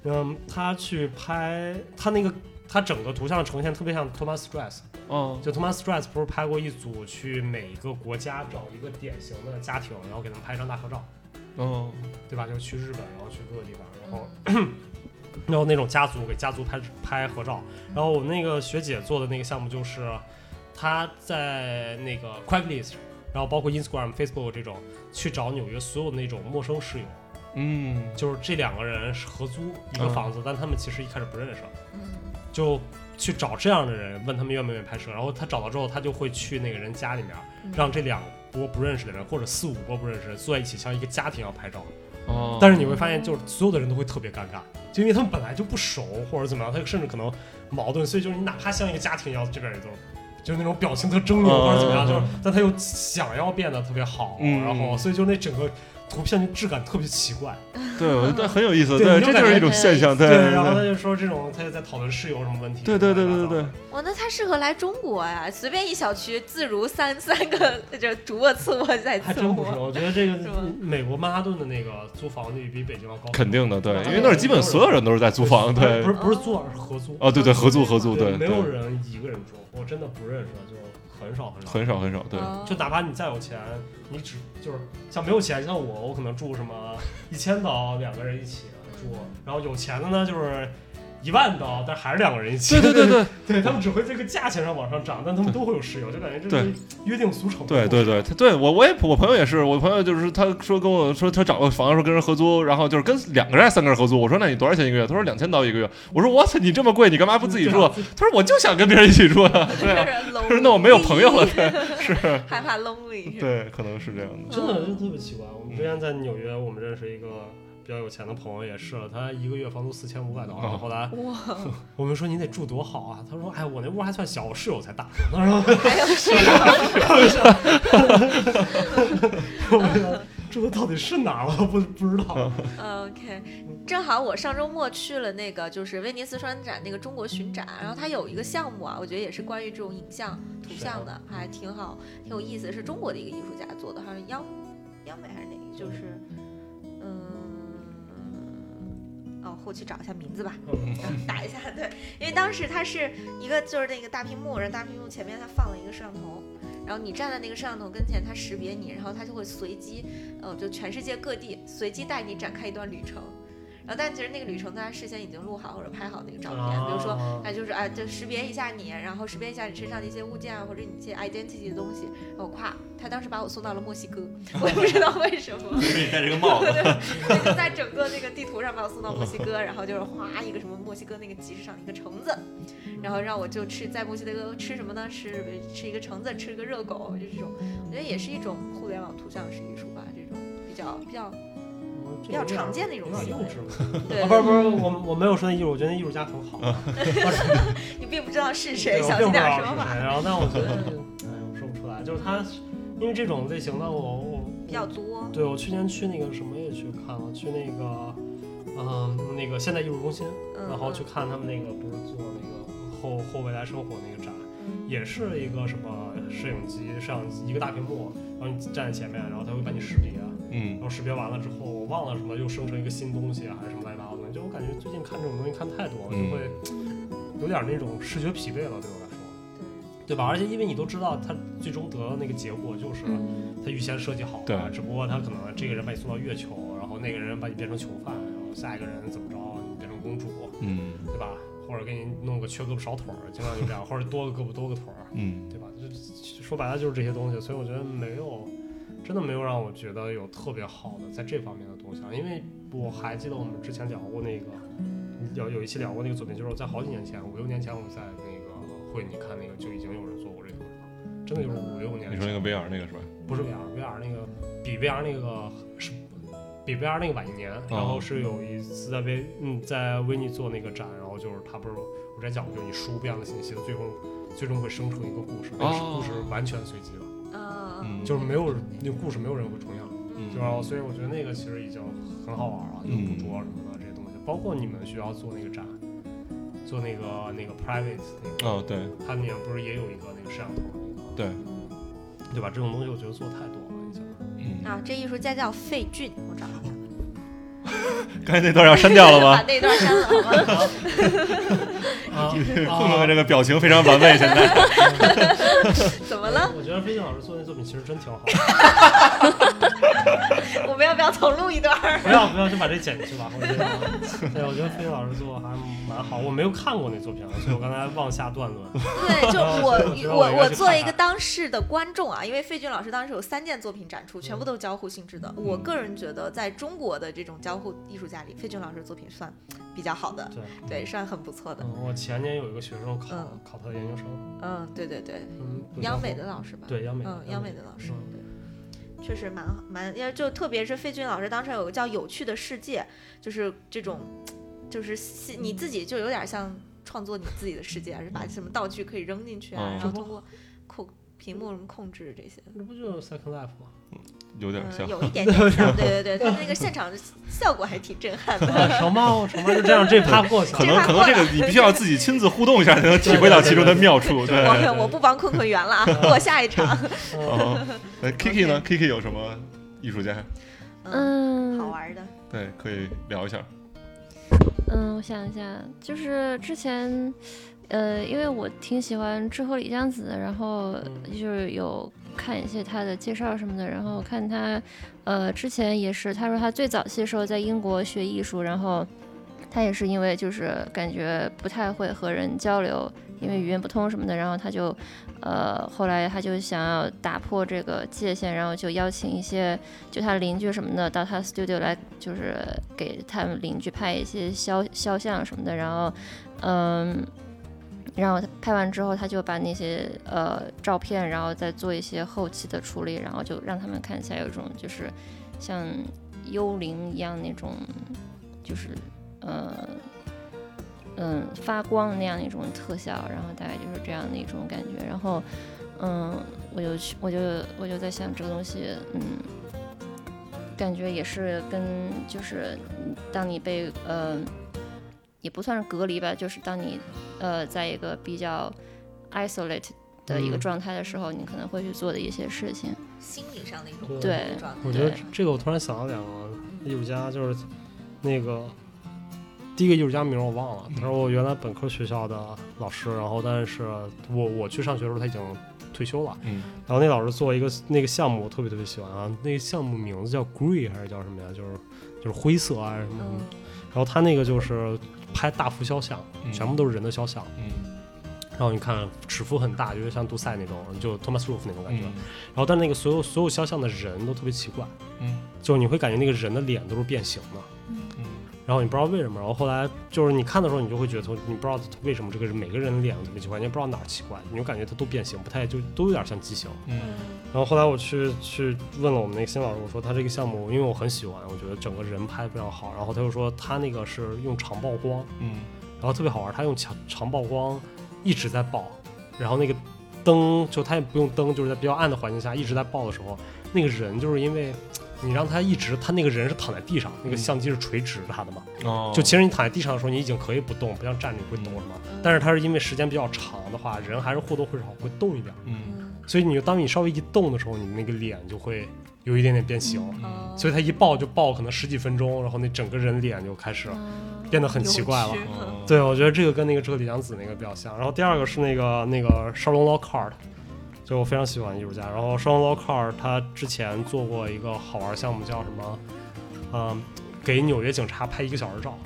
嗯，她去拍，她那个她整个图像呈现特别像 Thomas Stress，嗯就 Thomas Stress 不是拍过一组去每个国家找一个典型的家庭，然后给他们拍一张大合照，嗯对吧？就是去日本，然后去各个地方，然后。然后那种家族给家族拍拍合照，然后我那个学姐做的那个项目就是，她在那个 Craigslist，然后包括 Instagram、Facebook 这种，去找纽约所有那种陌生室友，嗯。就是这两个人是合租一个嗯房子，但他们其实一开始不认识，嗯。就去找这样的人，问他们愿不愿意拍摄，然后他找到之后，他就会去那个人家里面，嗯。让这两波不认识的人或者四五波不认识的人坐在一起，像一个家庭要拍照。哦，但是你会发现，就是所有的人都会特别尴尬，就因为他们本来就不熟或者怎么样，他甚至可能矛盾，所以就是你哪怕像一个家庭一样，这边也都就是那种表情特狰狞或者怎么样，嗯就是但他又想要变得特别好，嗯。然后所以就那整个图片就质感特别奇怪。对，我觉得很有意思，对这就是一种现象，对然后他就说这种他就在讨论室友什么问题。对对对对对对，哇，那他适合来中国呀，随便一小区自如三三个，就主卧次卧再次还真不是，我觉得这个美国曼哈顿的那个租房率比北京要高，肯定的，对，因为那儿基本所有人都是在租房，对不是，不是租，而是合租。哦，对对，合租合租，对没有，人一个人住，我真的不认识，就很少很少。很少很少，对，哦。就哪怕你再有钱，你只就是像没有钱，像我，我可能住什么一千刀两个人一起住，然后有钱的呢就是一万刀，但还是两个人一起。对对对对。对 他们只会这个价钱上往上涨，但他们都会有室友，就感觉这是约定俗成。对对对，他对我我也我朋友也是，我朋友就是他说跟我说他找个房说跟人合租，然后就是跟两个人还是三个人合租，我说那你多少钱一个月？他说两千刀一个月，我说我操你这么贵，你干嘛不自己住？他说我就想跟别人一起住啊，对啊，他说那我没有朋友了，对，是，害怕 lonely？对，可能是这样的，真的就特别奇怪。我们之前在纽约，我们认识一个比较有钱的朋友也是，他一个月房租四千五百刀，哦。然后后来哇，我们说你得住多好啊，他说哎我那屋还算小，我室友才大，他说还有是 我说住的到底是哪儿我都不不知道。OK，正好我上周末去了那个就是威尼斯双展那个中国巡展，然后它有一个项目啊，我觉得也是关于这种影像、图像的，还挺好，挺有意思，是中国的一个艺术家做的，好像央央美还是哪个，就是哦，后期找一下名字吧，打一下。对，因为当时它是一个就是那个大屏幕，然后大屏幕前面它放了一个摄像头，然后你站在那个摄像头跟前，它识别你，然后它就会随机呃，就全世界各地随机带你展开一段旅程。然后，但其实那个旅程大家事先已经录好或者拍好那个照片，比如说他就是啊，就识别一下你，然后识别一下你身上的一些物件啊，或者你一些 identity 的东西。然后咵，他当时把我送到了墨西哥，我也不知道为什么。给你戴这个帽子，对，就在整个那个地图上把我送到墨西哥，然后就是哗一个什么墨西哥那个集市上的一个橙子，然后让我就吃在墨西哥吃什么呢？吃吃一个橙子，吃一个热狗，就这种，我觉得也是一种互联网图像式艺术吧，这种比较比较比较常见的一种行为。稚嘛。对，啊，不是不是，我我没有说那艺术，我觉得那艺术家很好。你并不知道是谁，小心点说话。谁。然后，但我觉得，哎，我说不出来，就是他，因为这种类型的我我比较多，对我去年去那个什么也去看了，去那个嗯那个现代艺术中心，嗯，然后去看他们那个不是做那个后后未来生活那个展，嗯也是一个什么摄影机、摄像机一个大屏幕，然后你站在前面，然后他会把你识别，嗯然后识别完了之后，我忘了什么又生成一个新东西啊，还是什么乱七八糟的东西，就我感觉最近看这种东西看太多了，就嗯会有点那种视觉疲惫了，对我来说。对，吧？而且因为你都知道，他最终得到那个结果就是嗯他预先设计好对了，只不过他可能这个人把你送到月球，然后那个人把你变成囚犯，然后下一个人怎么着，你变成公主，嗯对吧？或者给你弄个缺胳膊少腿儿，经常就这样，或者多个胳膊多个腿儿，嗯对吧？就说白了就是这些东西，所以我觉得没有，真的没有让我觉得有特别好的在这方面的东西啊。因为我还记得我们之前聊过那个，有有一期聊过那个作品，就是在好几年前，五六年前我们在那个会你看那个就已经有人做过这个了，真的就是五六年前。你说那个 VR 那个是吧？不是 VR，VR 那个比 VR 那个是比 VR 那个晚一年，然后是有一次在威嗯在威尼做那个展，然后就是他不是我之前讲过，就是你输不一样的信息，最后最终会生成一个故事，那个是故事完全随机的，就是没有那个故事没有人会重样，嗯对吧？所以我觉得那个其实已经很好玩了，就嗯捕捉什么的这些东西，包括你们学校做那个展。做那个那个 private 那个，哦对他们也不是也有一个那个摄像头那个，对吧？这种东西我觉得做太多了已经。嗯，啊，这艺术家叫费俊，我找到他了。刚才那段要删掉了把吗？那段删了，好吗？啊混混这个表情非常完美，现在怎么了？我觉得飞行老师做那作品其实真挺好。我们要不要重录一段？不要不要，就把这剪进去吧。我觉得，对，我觉得飞信老师做的还蛮好。我没有看过那作品，所以我刚才妄下断论。对，就我我我作为一个当事的观众啊，因为费俊老师当时有三件作品展出，全部都是交互性质的。我个人觉得，在中国的这种交互艺术家里，费俊老师的作品算比较好的，对，对，算很不错的。嗯，我前年有一个学生考嗯考他的研究生，嗯，对对对，嗯，央美的老师吧？对央美，嗯，央美的老师，嗯对，确实蛮好蛮，要就特别是费俊老师当时有个叫《有趣的世界》，就是这种，就是细你自己就有点像创作你自己的世界，还是把什么道具可以扔进去啊，嗯然后通过控屏幕什么控制这些。那不就是 Second Life 吗？嗯，有点像。有一点点像，对 对对，他那个现场的效果还挺震撼的。啊，成吧，成吧，就这样，这趴过去了。可能可能这个你必须要自己亲自互动一下，才能体会到其中的妙处。对，我我不帮困困圆了啊，过下一场。哦，那 Kiki 呢？Kiki 有什么艺术家？嗯，嗯，好玩的。对，可以聊一下。嗯，我想一下，就是之前，呃，因为我挺喜欢志贺李江子，然后嗯就是有看一些他的介绍什么的，然后看他，呃，之前也是，他说他最早期的时候在英国学艺术，然后他也是因为就是感觉不太会和人交流，因为语言不通什么的，然后他就，呃，后来他就想要打破这个界限，然后就邀请一些就他邻居什么的到他 studio 来，就是给他们邻居拍一些肖肖像什么的，然后，嗯。然后他拍完之后，他就把那些呃照片，然后再做一些后期的处理，然后就让他们看起来有一种就是像幽灵一样那种，就是呃嗯发光那样一种特效，然后大概就是这样的一种感觉。然后嗯，我就去，我就我就在想这个东西，嗯，感觉也是跟就是当你被呃也不算是隔离吧，就是当你呃在一个比较 isolate 的一个嗯状态的时候，你可能会去做的一些事情。心理上的一种对状态。我觉得这个我突然想到两个艺术家，就是那个第一个艺术家名我忘了，他是我原来本科学校的老师，然后但是我我去上学的时候他已经退休了，嗯然后那老师做一个那个项目我特别特别喜欢啊，那个项目名字叫 Grey 还是叫什么呀？就是就是灰色啊什么然后他那个就是拍大幅肖像，嗯。全部都是人的肖像，嗯。然后你看尺幅很大，有点像杜塞那种，就 Thomas Roof 那种感觉。嗯。然后但那个所有所有肖像的人都特别奇怪，嗯。就是你会感觉那个人的脸都是变形的，嗯然后你不知道为什么，然后后来就是你看的时候，你就会觉得你不知道为什么这个人每个人的脸都特别奇怪，你也不知道哪儿奇怪，你就感觉他都变形，不太就都有点像畸形。嗯。然后后来我去去问了我们那个新老师，我说他这个项目，因为我很喜欢，我觉得整个人拍得非常好，然后他就说他那个是用长曝光，嗯。然后特别好玩，他用长长曝光一直在爆，然后那个灯就他也不用灯，就是在比较暗的环境下一直在爆的时候，那个人就是因为你让他一直，他那个人是躺在地上，那个嗯。相机是垂直他的嘛，哦，就其实你躺在地上的时候，你已经可以不动，不像站着你会动是吗？但是他是因为时间比较长的话，人还是或多或少会动一点，嗯。嗯。所以你就当你稍微一动的时候，你那个脸就会有一点点变形。嗯。所以他一抱就抱可能十几分钟，然后那整个人脸就开始变得很奇怪了对，我觉得这个跟那个哲理良子那个比较像。然后第二个是那个那个沙龙 Lockhart，就我非常喜欢艺术家。然后双龙 Lockhart 他之前做过一个好玩项目，叫什么？嗯，给纽约警察拍一个小时照，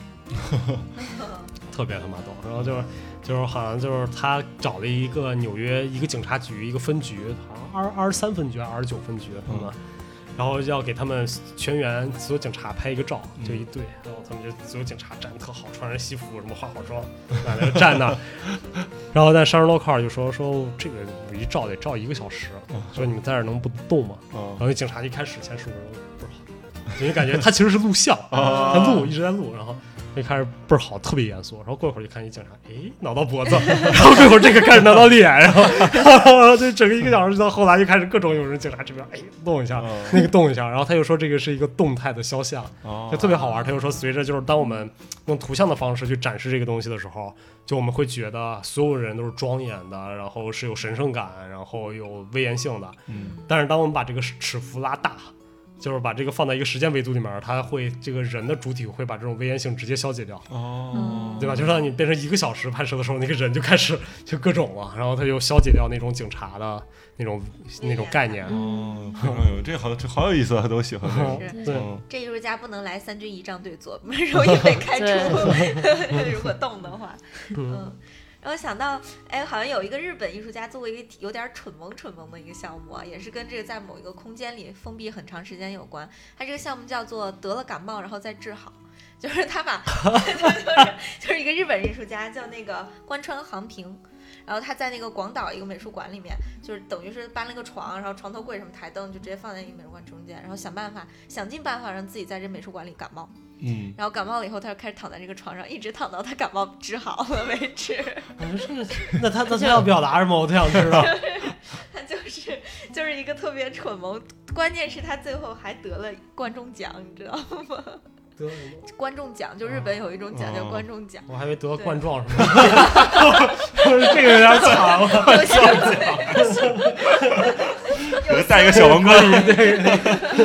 特别他妈逗。然后就是就是好像就是他找了一个纽约一个警察局一个分局，好像二二十三分局还是二十九分局什么的。然后要给他们全员所有警察拍一个照，就一队，然后他们就所有警察站得特好，穿着西服，什么化好妆，在那站那儿。然后但商人 c a 就说说这个我一照得照一个小时，说你们在这儿能不动吗？然哦后那警察一开始前十五分钟不是好，因为感觉他其实是录像，啊他录一直在录，然后一开始倍儿好，特别严肃，然后过一会儿就看一警察，哎，挠到脖子，然后过一会儿这个开始挠到脸，然后就整个一个小时到后来就开始各种有人警察这边哎动一下，哦那个动一下，然后他又说这个是一个动态的肖像，哦就特别好玩。他又说，随着就是当我们用图像的方式去展示这个东西的时候，就我们会觉得所有人都是庄严的，然后是有神圣感，然后有威严性的。嗯但是当我们把这个尺幅拉大，就是把这个放在一个时间维度里面，它会这个人的主体会把这种威严性直接消解掉。哦对吧？就让你变成一个小时拍摄的时候，那个人就开始 就各种了，然后他就消解掉那种警察的那种那种概念。哦，哎呦，这好这好有意思啊，都喜欢 对，嗯这艺术家不能来三军仪仗队坐，容易被开除。如果动的话，嗯。然后想到，哎，好像有一个日本艺术家做过一个有点蠢萌蠢萌的一个项目啊，也是跟这个在某一个空间里封闭很长时间有关。他这个项目叫做得了感冒然后再治好，就是他把，就是就是一个日本艺术家叫那个关川航平。然后他在那个广岛一个美术馆里面，就是等于是搬了个床，然后床头柜什么台灯就直接放在一个美术馆中间，然后想办法想尽办法让自己在这美术馆里感冒。嗯，然后感冒了以后，他就开始躺在这个床上，一直躺到他感冒治好了为止。我觉得这个，那他 他他要表达什么？我特想知道。他就是就是一个特别蠢萌，关键是他最后还得了观众奖，你知道吗？观众奖就日本有一种奖叫观众奖，我还以为得冠状什么的，这个有点惨了。有些给他带一个小王冠。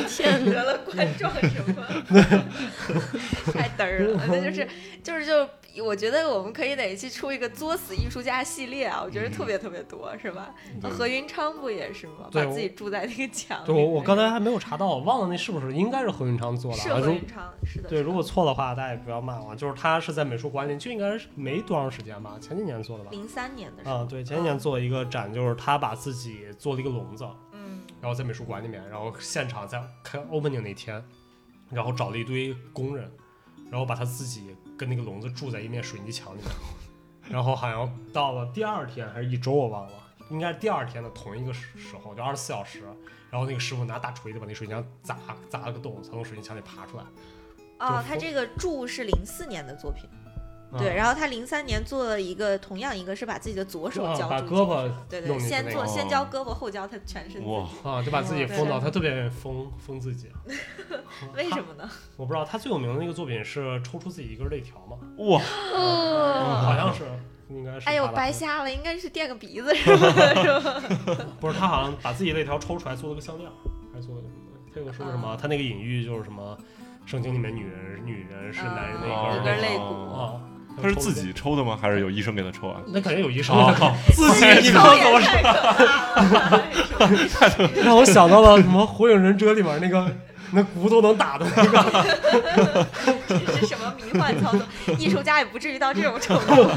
天哪！得了冠状什么，太嘚儿了。那就是就是就，我觉得我们可以哪一期出一个作死艺术家系列啊？我觉得特别特别多，是吧？何云昌不也是吗？把自己住在那个墙里对，我我刚才还没有查到，我忘了那是不是应该是何云昌做的何云昌，是的。对，如果错的话，大家也不要骂我。就是他是在美术馆里，就应该是没多长时间吧，前几年做的吧。零三年的时候，啊，对，前几年做了一个展，就是他把自己做了一个笼子，嗯然后在美术馆里面，然后现场在开 opening 那天，然后找了一堆工人，然后把他自己跟那个笼子住在一面水泥墙里面，然后好像到了第二天还是一周我忘了，应该是第二天的同一个时时候，就二十四小时，然后那个师傅拿大锤子把那水泥墙砸砸了个洞，才从水泥墙里爬出来。哦，他这个柱是零四年的作品，对，啊然后他零三年做了一个同样一个是把自己的左手啊交住把胳膊对对，先做先交胳膊后交他全身，哇，啊，就把自己封到，他特别愿意封封自己。为什么呢？我不知道他最有名的那个作品是抽出自己一根肋条嘛，哇，哦，好像是，应该是。哎呦，白。瞎了，应该是垫个鼻子是吧？是吧？不是他好像把自己肋条抽出来做了个项链，还做了个什么？这个说什么？啊他那个隐喻就是什么？圣经里面女人女人是男人的哦一根肋骨啊。他是自己抽的吗？还是有医生给他抽啊？那肯定有医生哦，自己你抽告诉我也太可怕了，是 让我想到了什么《火影忍者》里面那个那骨头能打的那个。这是什么迷幻操作？艺术家也不至于到这种程度，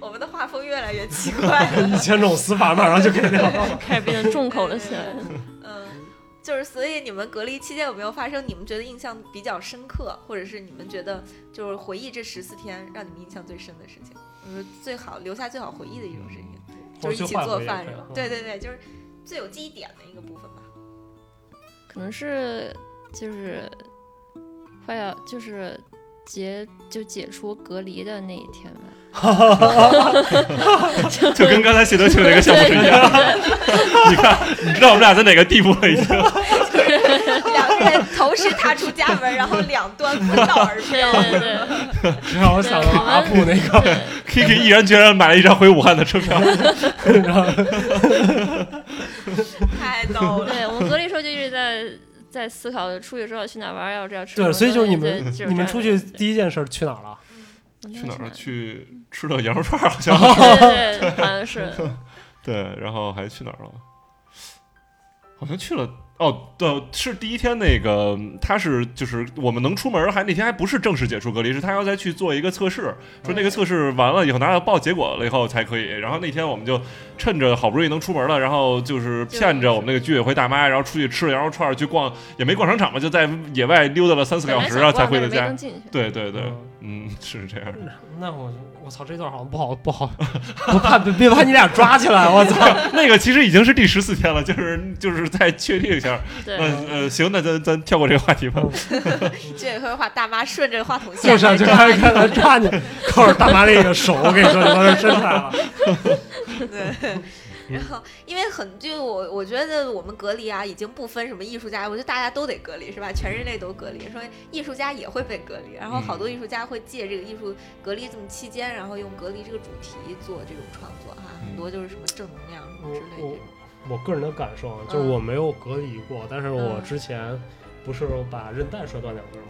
我们的画风越来越奇怪了。以前这种死法马上就给聊了。开始变得重口了起来。嗯，就是所以你们隔离期间有没有发生你们觉得印象比较深刻，或者是你们觉得就是回忆这十四天让你们印象最深的事情？就是最好留下最好回忆的一种事情，就是一起做饭是吧？对对对，就是最有记忆点的一个部分吧。可能是就是快要就是解就解除隔离的那一天吧。就跟刚才谢德庆那个项目是一样的。你看，你知道我们俩在哪个地步了已经？两个人同时踏出家门，然后两端不道而对飘。对对这让我想到阿布那个，Kiki 毅然决然买了一张回武汉的车票。太逗了。对我们隔离的时候就一直在在思考出去之后去哪玩，要这样吃对，所以就是你们你们出去第一件事去哪儿了？去哪儿了？去吃了羊肉串儿，好像。对对对，好像是。对，然后还去哪儿了？好像去了。哦，对，是第一天那个，他是就是我们能出门，还那天还不是正式解除隔离，是他要再去做一个测试，说那个测试完了以后拿到报结果了以后才可以。然后那天我们就趁着好不容易能出门了，然后就是骗着我们那个居委会大妈，然后出去吃了羊肉串儿，去逛也没逛商场嘛，就在野外溜达了三四个小时，然后才回的家。对对对，嗯嗯，是这样的。那我我操，这段好像不好不好，不怕别别把你俩抓起来，我操！那个其实已经是第十四天了，就是就是再确定一下。对，嗯呃，行，那咱咱跳过这个话题吧。居委会话大妈顺着话筒线就上去开始开始抓你，靠着大妈那个手，我跟你说，就往这伸出来了。对，然后因为很就我我觉得我们隔离啊，已经不分什么艺术家，我觉得大家都得隔离是吧？全人类都隔离，说艺术家也会被隔离，然后好多艺术家会借这个艺术隔离这么期间，然后用隔离这个主题做这种创作哈，嗯很多就是什么正能量什么之类的。我个人的感受啊就是我没有隔离过，但是我之前不是把韧带摔断两根吗？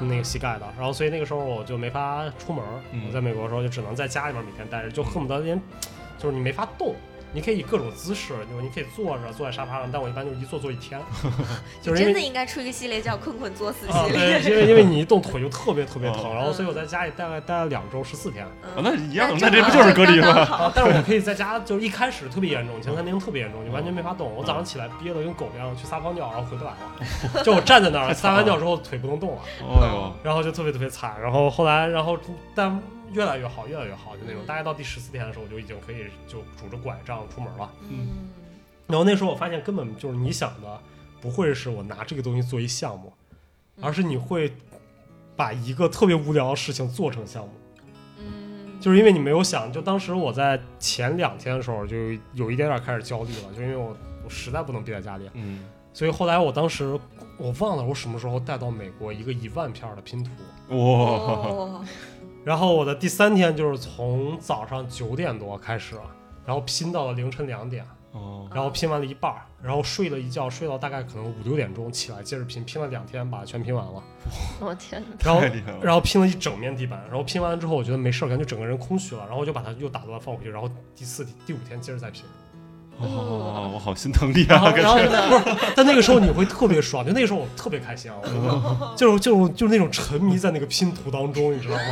嗯，那个膝盖的，然后所以那个时候我就没法出门，嗯我在美国的时候就只能在家里面每天待着，就恨不得连，就是你没法动。你可以以各种姿势，就是你可以坐着坐在沙发上，但我一般就一坐坐一天，就是真的应该出一个系列叫“困困作死”啊，系对，列。因为因为你一动 腿就特别特别疼，哦然后所以我在家里大概待了两周十四天那一样，那那这不就是隔离吗？但是我可以在家，就是一开始特别严重，前三天特别严重，你完全没法动。我早上起来憋得跟狗一样，去撒泡尿，然后回不来了，就我站在那儿 撒完尿之后腿不能动了，然后就特别特别惨。然后后来，然后但越来越好，越来越好，就那种嗯。大概到第十四天的时候，我就已经可以就拄着拐杖出门了。嗯，然后那时候我发现根本就是你想的，不会是我拿这个东西做一项目，嗯。而是你会把一个特别无聊的事情做成项目。嗯，就是因为你没有想，就当时我在前两天的时候就有一点点开始焦虑了，就因为我我实在不能憋在家里，嗯，所以后来我当时我忘了我什么时候带到美国一个一万片的拼图，哇，哦，然后我的第三天就是从早上九点多开始，然后拼到了凌晨两点，哦，然后拼完了一半儿，然后睡了一觉，睡到大概可能五六点钟起来接着拼，拼了两天把它全拼完了，我天哪！然后太厉害了。然后拼了一整面地板，然后拼完了之后，我觉得没事儿，感觉整个人空虚了，然后我就把它又打乱放回去，然后第四、第五天接着再拼。哦，我好心疼你啊！不是，但那个时候你会特别爽，就那个时候我特别开心啊，我就是就是就是那种沉迷在那个拼图当中，你知道吗？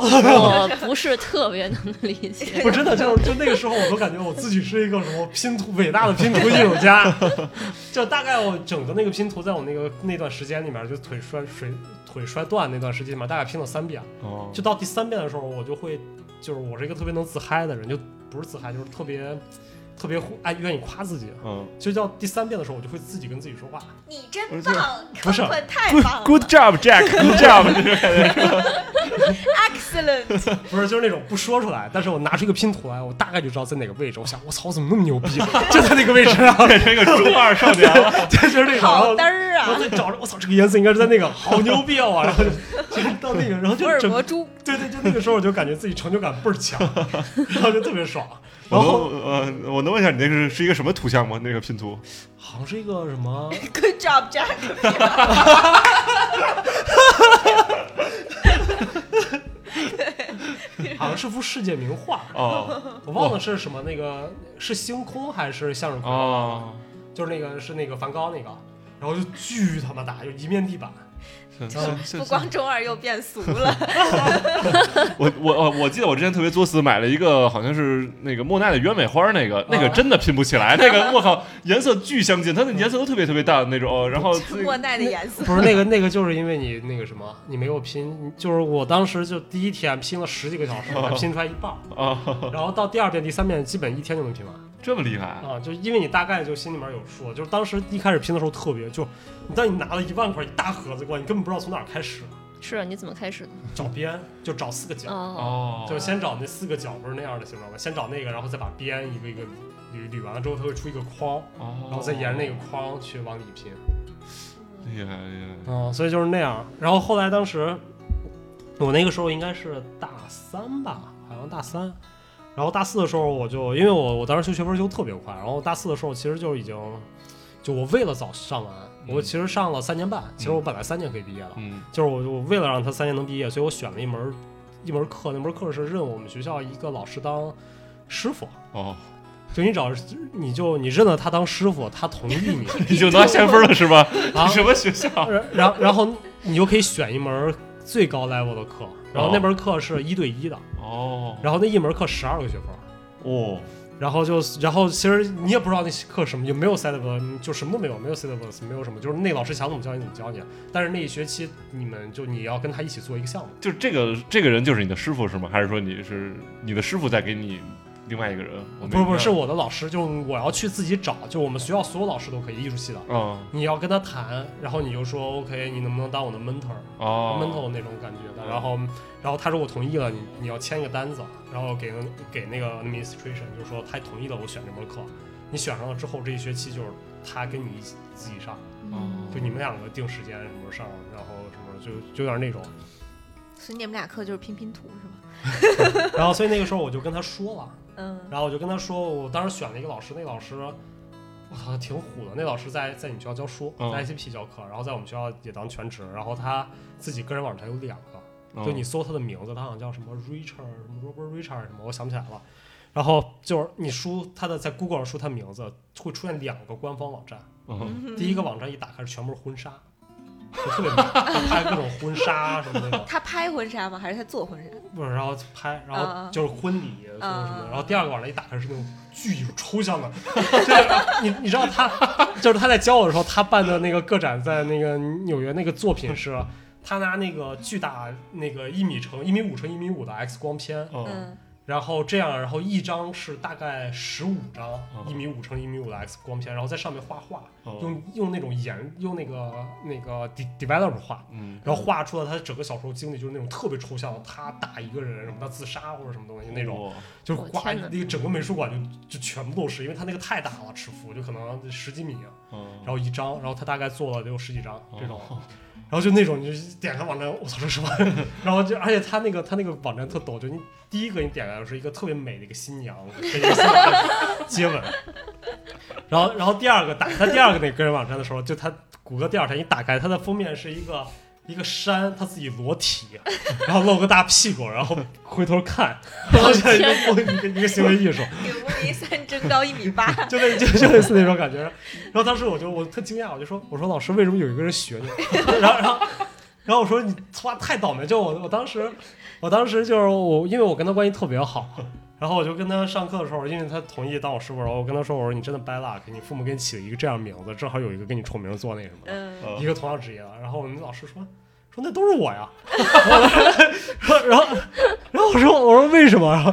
我不是特别能理解。我，真的就是就那个时候，我都感觉我自己是一个什么拼图伟大的拼图艺术家。就大概我整个那个拼图，在我那个那段时间里面，就腿摔水腿摔断那段时间里面，大概拼了三遍。哦，就到第三遍的时候，我就会，就是我是一个特别能自嗨的人，就不不是自嗨，就是特别特别爱愿意夸自己。嗯就到第三遍的时候，我就会自己跟自己说话。你真棒，不是坤坤太，good 棒了 good job job，这种感觉。，excellent。不是，就是那种不说出来，但是我拿出一个拼图来，我大概就知道在哪个位置。我想，我操，怎么那么牛逼？就在那个位置上，变成一个中二少年了。对，就是那种。然后好嘚儿啊！再找着，我操，这个颜色应该是在那个，好牛逼啊！然后就就是到那个，然后就福尔整摩猪，对对，就那个时候我就感觉自己成就感倍儿强，然后就特别爽。然后呃，我能问一下你那个是是一个什么图像吗？那个拼图？好像是一个什么，Good job, Jack。好像是幅世界名画，哦我忘了是什么，那个是星空还是向日葵？哦，就是那个是那个梵高那个，然后就巨他妈大，就一面地板。不光中二又变俗了，我我哦，我记得我之前特别作死，买了一个好像是那个莫奈的鸢尾花，那个那个啊真的拼不起来，那个我靠，颜色巨相近，它的颜色都特别特别淡的那种，哦然后莫奈的颜色。不是那个那个，就是因为你那个什么，你没有拼，就是我当时就第一天拼了十几个小时，才拼出来一半然后到第二遍、第三遍基本一天就能拼完这么厉害，啊！就因为你大概就心里面有数，就是当时一开始拼的时候特别，就你当你拿了一万块一大盒子过来，你根本不知道从哪儿开始，是啊，你怎么开始的？找边就找四个角，哦，哦，就先找那四个角不是那样的形状吗？先找那个，然后再把边一个一个捋捋完了之后，它会出一个框，哦，然后再沿着那个框去往里拼。厉害厉害，嗯，所以就是那样。然后后来当时我那个时候应该是大三吧，好像大三。然后大四的时候我就因为我我当时修学分修特别快，然后大四的时候其实就已经就我为了早上完，我嗯其实上了三年半，其实我本来三年可以毕业了，嗯就是我我为了让他三年能毕业，所以我选了一门一门课，那门课是认我们学校一个老师当师傅。哦，就你找，你就你认了他当师傅，他同意你 你就拿先分了是吧？啊，什么学校？然然然后你就可以选一门最高 level 的课，然后那哦。门课是一对一的，哦。然后那一门课十二个学分，哦，然后就然后其实你也不知道那课什么，就没有 syllabus，就什么都没有，没有 syllabus，没有什么，就是那老师想怎么教你怎么教你，但是那一学期你们就你要跟他一起做一个项目，就这个这个人就是你的师傅是吗？还是说你是你的师傅在给你另外一个人？我不是不是是我我的老师，就我要去自己找，就我们学校所有老师都可以艺术系的。嗯你要跟他谈，然后你就说 OK，你能不能当我的 mentor？哦 mentor 那种感觉的，嗯然后然后他如果同意了，你你要签一个单子，然后给给那个 administration，就是说他同意了我选这门课，你选上了之后，这一学期就是他跟你一起自己上，哦就你们两个定时间什么上，然后什么就就有点那种，所以你们俩课就是拼拼图是吧？然后所以那个时候我就跟他说了，嗯，然后我就跟他说，我当时选了一个老师，那个老师。我操，挺虎的。那老师在在你们学校教书，嗯在 ICP 教课，然后在我们学校也当全职。然后他自己个人网站有两个，哦就你搜他的名字，他好像叫什么 Richard 什么 Robert Richard 什么，我想不起来了。然后就是你输他的在 Google 上输他名字，会出现两个官方网站。嗯第一个网站一打开是全部是婚纱，他拍各种婚纱什么那种，他拍婚纱吗？还是他做婚纱？不是，然后拍，然啊后就是婚礼什么什么。然后第二个网站一打开是那种巨有抽象的，就是你你知道他就是他在教我的时候，他办的那个个展在那个纽约那个作品是。他拿那个巨大那个一米乘一米五乘一米五的 X 光片，哦嗯然后这样，然后一张是大概十五张哦一米五乘一米五的 X 光片，然后在上面画画，哦用用那种颜用那个那个 de developer 画，嗯。然后画出了他整个小时候经历，就是那种特别抽象的，他打一个人什么他自杀或者什么东西那种，就是画我天哪。那个整个美术馆就就全部都是，因为他那个太大了，尺幅就可能十几米，嗯。然后一张，然后他大概做了得有十几张这种。哦然后就那种，你就点开网站，我操，这什么？然后就，而且他那个他那个网站特逗，就你第一个你点开的是一个特别美的一个新娘跟一个新郎接吻，然后然后第二个打开第二个那个个人网站的时候，就他谷歌第二天一打开，他的封面是一个一个山，他自己裸体，然后露个大屁股，然后回头看，然后就一个一个一个行为艺术，给吴明森增高一米八，就类就就类似那种感觉。然后当时我就我特惊讶，我就说我说老师为什么有一个人学你？然后然后然后我说你他妈太倒霉，就我我当时我当时就是我因为我跟他关系特别好。然后我就跟他上课的时候，因为他同意当我师傅，然后我跟他说：“我说你真的 bad luck，你父母给你起了一个这样名字，正好有一个跟你重名做那什么，一个同样职业的。”然后我们老师说：“说那都是我呀。然后然后我说我说为什么？然后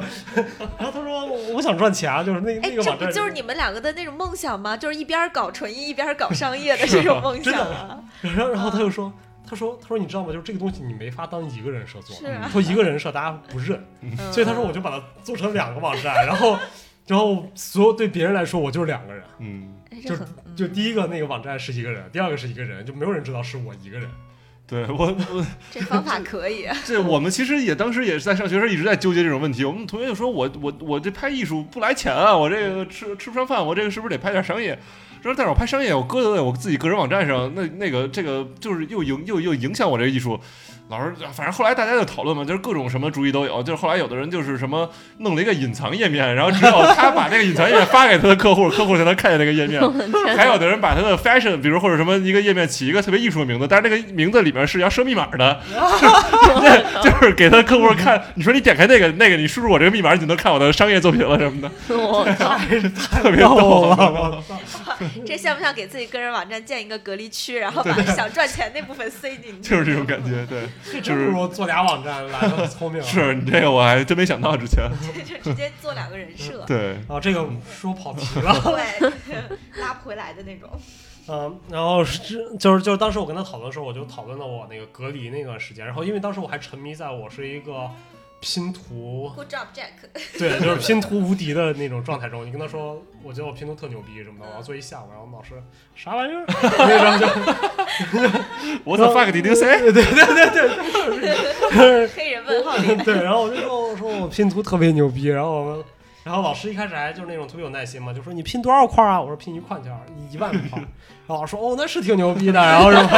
然后他说我想赚钱啊，就是那哎，那个网站不就是你们两个的那种梦想吗？就是一边搞纯艺一边搞商业的这种梦想啊！然后然后他就说。他说：“他说你知道吗？就是这个东西你没法当一个人设做，是啊说一个人设大家不认，嗯 所以他说我就把它做成两个网站，然后然后所有对别人来说我就是两个人，嗯，就就第一个那个网站是一个人，第二个是一个人，就没有人知道是我一个人。对我我这方法可以，这我们其实也当时也是在上学时候一直在纠结这种问题。我们同学就说我我我这拍艺术不来钱啊，我这个吃吃不上饭，我这个是不是得拍点商业？说但是我拍商业，我搁在我自己个人网站上，那那个这个就是又影又又影响我这个艺术。老师，反正后来大家就讨论嘛，就是各种什么主意都有。就是后来有的人就是什么弄了一个隐藏页面，然后只有他把这个隐藏页面发给他的客户，客户才能看见那个页面。还有的人把他的 fashion，比如或者什么一个页面起一个特别艺术的名字，但是那个名字里面是要设密码的，就就是给他客户看。你说你点开那个那个，你输入我这个密码，你就能看我的商业作品了什么的，我操，特别逗。了，这像不像给自己个人网站建一个隔离区，然后把想赚钱那部分塞进去？就是这种感觉，对，这不如做俩网站来的聪明。是你这个我还真没想到之前，就直接做两个人设，对，啊，这个说跑题了。对，拉不回来的那种。嗯，然后是就是就是当时我跟他讨论的时候，我就讨论了我那个隔离那段时间，然后因为当时我还沉迷在我是一个拼图，Good job, Jack。对，就是拼图无敌的那种状态中。你跟他说，我觉得我拼图特牛逼什么的，我要做一下午，然后老师啥玩意儿？那种就我操 fuck did you say？对对对对对，黑人问号脸。对，然后我就说我说我拼图特别牛逼，然后我们。然后老师一开始还就是那种特别有耐心嘛，就说你拼多少块啊？我说拼一块钱，一万块。然后老师说哦，那是挺牛逼的。然后什么？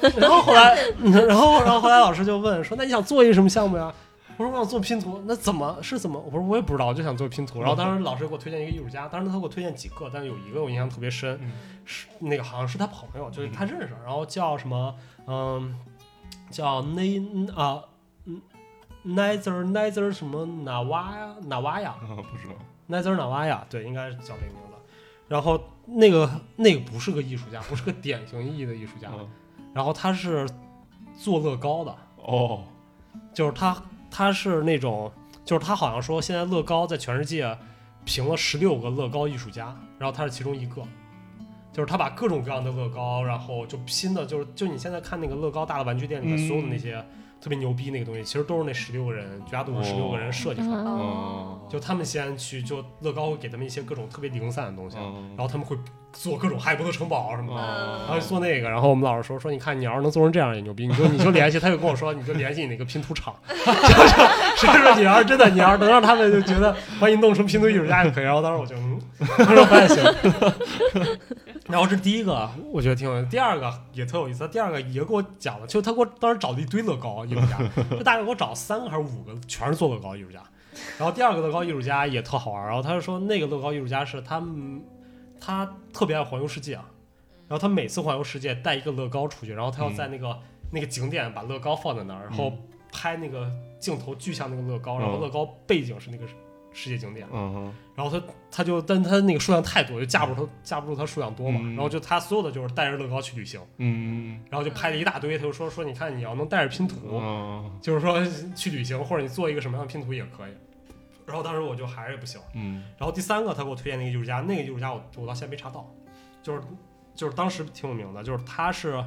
然后后来，嗯然后然后后来老师就问说，那你想做一个什么项目呀？我说我想做拼图，那怎么是怎么？我说我也不知道，我就想做拼图。然后当时老师给我推荐一个艺术家，当时他给我推荐几个，但是有一个我印象特别深，嗯是那个好像是他朋友，就是他认识，然后叫什么，嗯，叫那啊，嗯，Neither Neither 什么纳瓦呀纳瓦呀啊，不知道，Neither 纳瓦呀，对，应该是叫这个名字。然后那个那个不是个艺术家，不是个典型意义的艺术家，嗯然后他是做乐高的，哦，就是他他是那种，就是他好像说现在乐高在全世界评了十六个乐高艺术家，然后他是其中一个，就是他把各种各样的乐高，然后就拼的，就是就你现在看那个乐高大的玩具店里面嗯所有的那些特别牛逼那个东西，其实都是那十六个人，绝大多数十六个人设计出来的。哦就他们先去，就乐高会给他们一些各种特别零散的东西，嗯然后他们会做各种哈利波特城堡什么的。然后做那个，然后我们老师说说，你看你要是能做成这样也牛逼，你就你就联系，他就跟我说，你就联系你那个拼图厂，就是说你要是真的，你要是能让他们就觉得把你弄成拼图艺术家就可以。然后当时我就嗯，我说不太行。然后这第一个我觉得挺有意思，第二个也特有意思，第二个也给我讲了，就他给我当时找了一堆乐高艺术家，就大概给我找三个还是五个，全是做乐高艺术家。然后第二个乐高艺术家也特好玩，然后他就说那个乐高艺术家是他们他特别爱环游世界啊，然后他每次环游世界带一个乐高出去，然后他要在那个、那个景点把乐高放在那儿，然后拍那个镜头巨像那个乐高，然后嗯乐高背景是那个世界景点，嗯然后他他就但他那个数量太多，就架不住他架不住他数量多嘛，嗯。然后就他所有的就是带着乐高去旅行，嗯然后就拍了一大堆，他就说说你看你要能带着拼图，嗯。就是说去旅行或者你做一个什么样的拼图也可以。然后当时我就还是不行。嗯。然后第三个他给我推荐那个艺术家，那个艺术家我我到现在没查到，就是就是当时挺有名的，就是他是，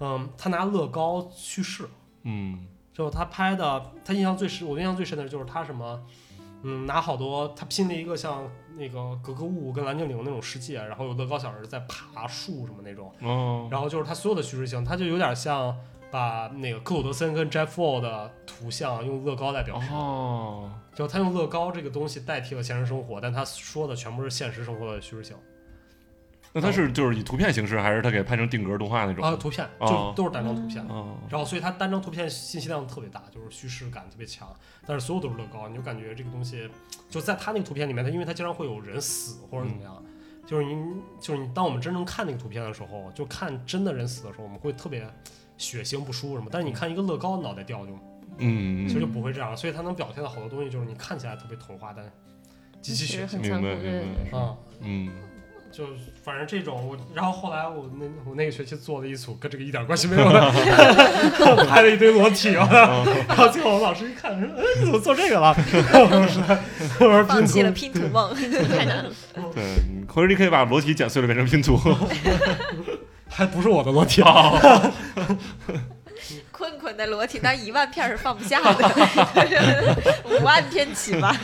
嗯，他拿乐高去世，嗯。就是他拍的，他印象最深，我印象最深的就是他什么，嗯，拿好多他拼了一个像那个格格巫跟蓝精灵那种世界，然后有乐高小人在爬树什么那种，嗯，然后就是他所有的叙事性，他就有点像把那个克鲁德森跟 Jeff Wall 的图像用乐高来表示。哦，就他用乐高这个东西代替了现实生活，但他说的全部是现实生活的叙事性那它是就是以图片形式，还是他给拍成定格动画那种？啊，图片就哦都是单张图片。哦，然后，所以它单张图片信息量特别大，就是虚实感特别强，但是所有都是乐高，你就感觉这个东西就在它那个图片里面，它因为它经常会有人死或者怎么样，就是你就是你当我们真正看那个图片的时候，就看真的人死的时候，我们会特别血腥不舒服什么，但是你看一个乐高脑袋掉就嗯，其实就不会这样，所以它能表现的好多东西就是你看起来特别童话，但极其血很残酷，明白对对明白对。啊。嗯就反正这种我，然后后来我那我那个学期做了一组跟这个一点关系没有的，拍了一堆裸体，然后最后我们老师一看说，哎，你怎么做这个了？我说，我说放弃了拼拼图梦，太难了。对，或者你可以把裸体剪碎了变成拼图。还不是我的裸体啊，困困的裸体，那一万片是放不下的，五万片起吧。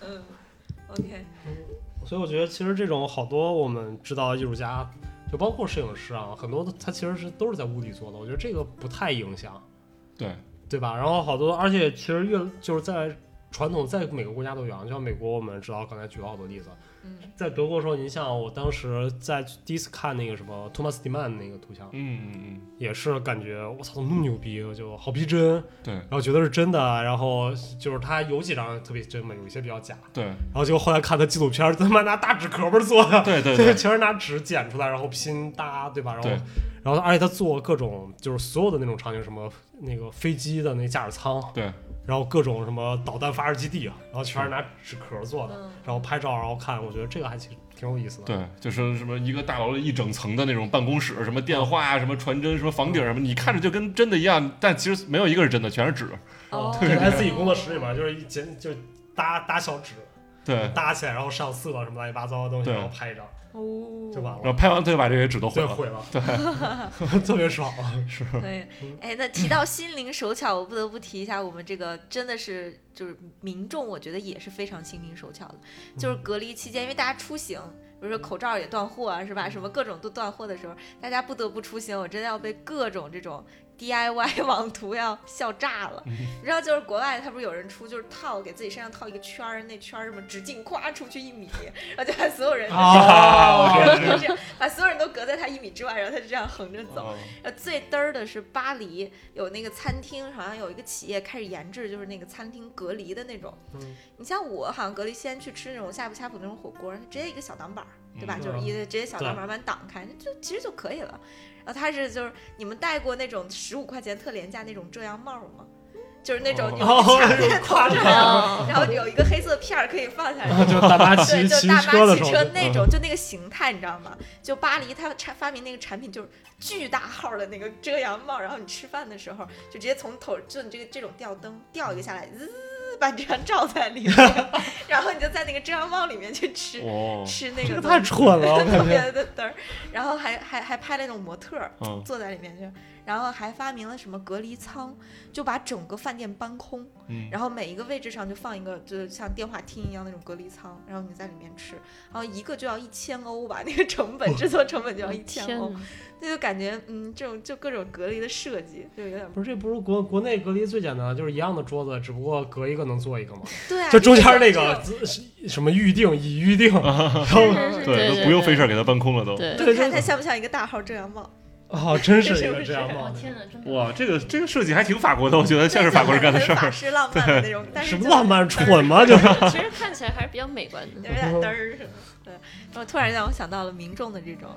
嗯，OK，所以我觉得其实这种好多我们知道的艺术家，就包括摄影师啊，很多他其实是都是在屋里做的，我觉得这个不太影响，对，对吧？然后好多，而且其实越就是在传统，在每个国家都有，就像美国，我们知道刚才举了好多例子，嗯。在德国的时候，您像我当时在第一次看那个什么托马斯蒂曼那个图像，嗯嗯也是感觉我操，怎么那么牛逼，就好逼真，嗯，对。然后觉得是真的，然后就是他有几张特别真嘛，有一些比较假，对。然后结果后来看他纪录片，他妈拿大纸壳儿做的，对对 对全是拿纸剪出来，然后拼搭，对吧？然后，然后而且他做各种就是所有的那种场景，什么那个飞机的那驾驶舱，对，然后各种什么导弹发射基地啊，然后全是拿纸壳做的，嗯然后拍照，然后看，我觉得这个还挺挺有意思的。对，就是什么一个大楼的一整层的那种办公室，什么电话啊，什么传真，什么房顶什么，你看着就跟真的一样，但其实没有一个是真的，全是纸。哦 就在自己工作室里面，就是一剪就搭搭小纸，对，搭起来，然后上色什么乱七八糟的东西，然后拍一张哦，就完了，然后拍完他就把这些纸都毁了。对毁了，对，特别爽。是，对，哎，那提到心灵手巧，我不得不提一下，我们这个真的是就是民众，我觉得也是非常心灵手巧的。就是隔离期间，因为大家出行，比如说口罩也断货啊，是吧？什么各种都断货的时候，大家不得不出行，我真的要被各种这种 DIY 网图要笑炸了。嗯你知道，就是国外他不是有人出就是套给自己身上套一个圈儿，那圈儿什么直径夸出去一米，然后就把所有人就这样把所有人都隔在他一米之外，然后他就这样横着走。最嘚儿的是巴黎有那个餐厅，好像有一个企业开始研制，就是那个餐厅隔离的那种。嗯你像我好像隔离先去吃那种呷哺呷哺那种火锅，直接一个小挡板儿，对吧？嗯就是一个直接小挡板儿把你挡开，就其实就可以了。然后他是就是你们戴过那种十五块钱特廉价那种遮阳帽吗？就是那种有哦卡在头上，哦然后有一个黑色片儿可以放下来然后就大巴对，骑骑就大车的时候巴骑车，那种，就那个形态，你知道吗？就巴黎它产发明那个产品就是巨大号的那个遮阳帽，然后你吃饭的时候就直接从头，就你这个这种吊灯吊一个下来，滋，把你这张罩在里面，然后你就在那个遮阳帽里面去吃。哦，吃那个这个太蠢了，我特。别的嘚儿，然后还还还拍那种模特坐在里面去，然后还发明了什么隔离舱，就把整个饭店搬空，嗯，然后每一个位置上就放一个，就是像电话厅一样那种隔离舱，然后你在里面吃，然后一个就要一千欧吧，那个成本制作成本就要一千欧！那就感觉嗯，这种就各种隔离的设计就有点不是，这不是国国内隔离最简单的，就是一样的桌子，只不过隔一个能坐一个嘛。对啊，就中间那个什么预定已预定，然后对，都不用费事儿给它搬空了都。对，你看它像不像一个大号遮阳帽？哦，真是一是不是个这样帽子，哦天哪，哇，这个这个设计还挺法国的，我觉得像是法国人干的事儿。式浪漫的那种，但是什么浪漫蠢吗？就是其实看起来还是比较美观的。有点嘚儿 然后突然让我想到了民众的这种。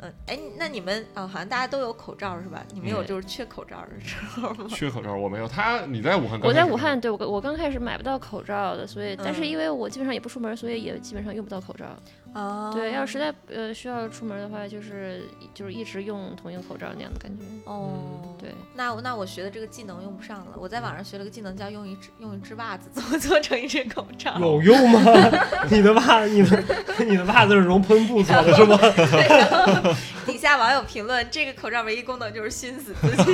嗯，哎，那你们啊、好像大家都有口罩是吧？你们有嗯就是缺口罩的时候吗？缺口罩我没有，他你在武汉我？在武汉，对我我刚开始买不到口罩的，所以但是嗯因为我基本上也不出门，所以也基本上用不到口罩。哦对，要实在呃需要出门的话，就是就是一直用同一个口罩那样的感觉。哦，对，那我那我学的这个技能用不上了。我在网上学了个技能，叫用一只用一只袜子 怎么做成一只口罩。有用吗？你的袜，你的你的袜子是熔喷布做的是吗？底下网友评论，这个口罩唯一功能就是熏死自己。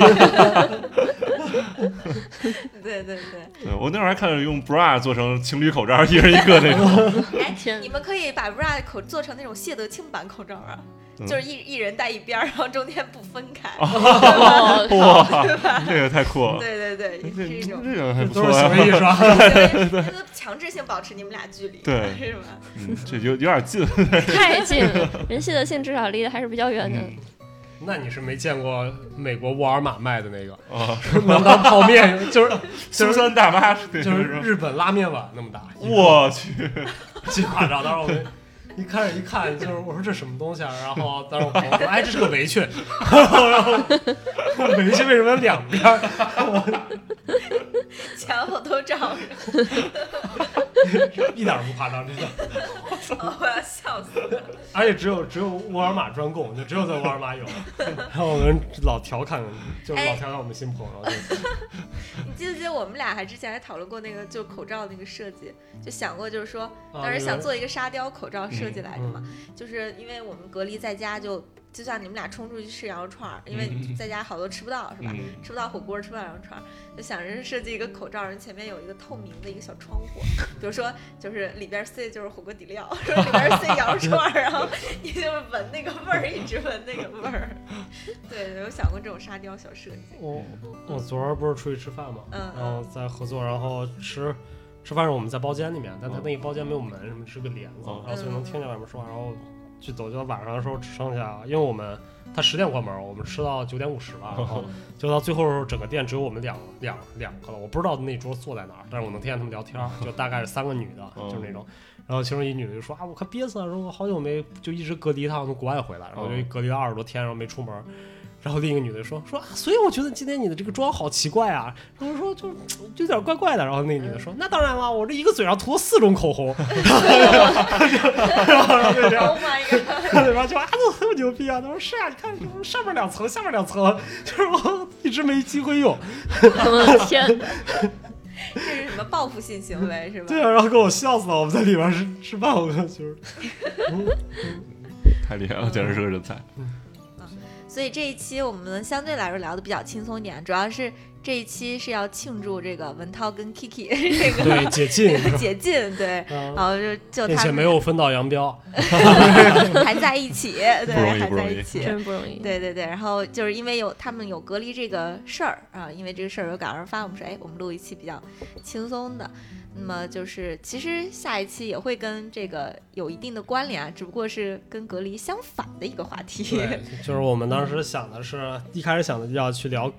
对对对，对我那会儿还看着用 bra 做成情侣口罩，一人一个那种。哎，天你们可以把 bra 口做成那种谢德庆版口罩啊，嗯就是一一人戴一边儿，然后中间不分开。哦，哇，这个太酷了。对对对，这是一种。这个还不都错啊。是行为艺术啊。对，就是强制性保持你们俩距离，对是吧？嗯，这有有点近。太近了，人谢德庆至少离得还是比较远的。嗯那你是没见过美国沃尔玛卖的那个，啊，能当泡面，就是 苏三大妈就是日本拉面碗那么大，我去，巨夸张。当时我们一开始一看，就是我说这什么东西啊？然后当时我朋友说，哎，这是个围裙。然后围裙为什么两边？前前后都照着，一点儿不夸张，真的。我要笑死了。而且只有只有沃尔玛专供，就只有在沃尔玛有。然后我们老调侃，就老调侃我们新朋友，就你记不记得我们俩还之前还讨论过那个就口罩那个设计，就想过就是说，啊当时想做一个沙雕口罩设计来着嘛，嗯就是因为我们隔离在家就。就像你们俩冲出去吃羊肉串儿，因为嗯在家好多吃不到，是吧？嗯吃不到火锅，吃不到羊肉串儿，就想着设计一个口罩，人前面有一个透明的一个小窗户，比如说就是里边塞的就是火锅底料，说里边塞羊肉串儿，然后你就闻那个味儿，一直闻那个味儿。对，有想过这种沙雕小设计。我我昨儿不是出去吃饭嘛，嗯然后在合作，然后吃吃饭时候我们在包间里面，但他那个包间没有门，什么是个帘子，哦然后所以能听见外面说话，然后去走，到晚上的时候只剩下，因为我们他十点关门，我们吃到九点五十吧，然后 就到最后时候，整个店只有我们两两两个了，我不知道那桌坐在哪儿，但是我能听见他们聊天儿，就大概是三个女的，哦就是那种。然后其中一女的就说啊，我快憋死了，说我好久没就一直隔离一趟从国外回来，然后就哦隔离了二十多天，然后没出门。然后另一个女的说说啊，所以我觉得今天你的这个妆好奇怪啊，然后说就就有点怪怪的。然后那个女的说，那当然了，我这一个嘴上涂了四种口红，然后然后就这样，Oh！对吧？就啊，都很牛逼啊！他说是啊，你看上面两层，下面两层，就是我一直没机会用。我的天，这是什么报复性行为是吧？对啊，然后给我笑死了。我们在里边吃吃饭，我就是太厉害了，简直是个人才。所以这一期我们相对来说聊的比较轻松一点，主要是这一期是要庆祝这个文涛跟 Kiki 这个对解禁，解禁，对，嗯然后就就并且他们没有分道扬镳。还在一起，对，不容易还不容易在一起。真不容易。对对对，然后就是因为有他们有隔离这个事儿啊，因为这个事儿有感而发，我们说，哎，我们录一期比较轻松的。那么就是，其实下一期也会跟这个有一定的关联啊，只不过是跟隔离相反的一个话题。对，就是我们当时想的是，一开始想的要去聊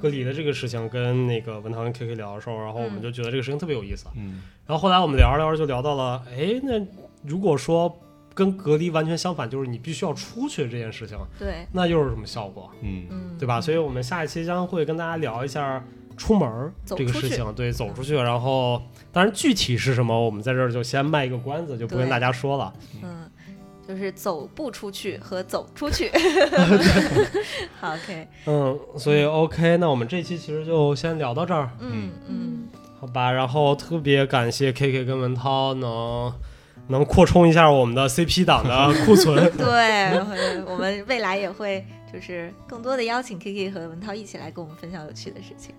隔离的这个事情，跟那个文涛跟 KK 聊的时候，然后我们嗯就觉得这个事情特别有意思。嗯然后后来我们聊着聊着就聊到了，哎，那如果说跟隔离完全相反，就是你必须要出去这件事情，对，那又是什么效果？嗯嗯，对吧？所以我们下一期将会跟大家聊一下出门儿走出去这个事情，对，走出去。然后，当然具体是什么，我们在这儿就先卖一个关子，就不跟大家说了。嗯，就是走不出去和走出去。好，OK，嗯，所以 OK，那我们这期其实就先聊到这儿，嗯嗯，好吧？然后特别感谢 KK 跟文涛能能扩充一下我们的 CP 档的 库存。对，会我们未来也会就是更多的邀请 Kiki 和文涛一起来跟我们分享有趣的事情。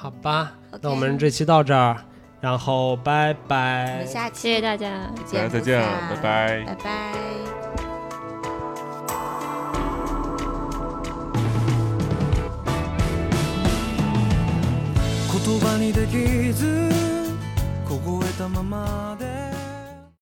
好吧，那我们这期到这儿，然后拜拜，我们下期谢谢大家，大家再见，拜拜，拜拜。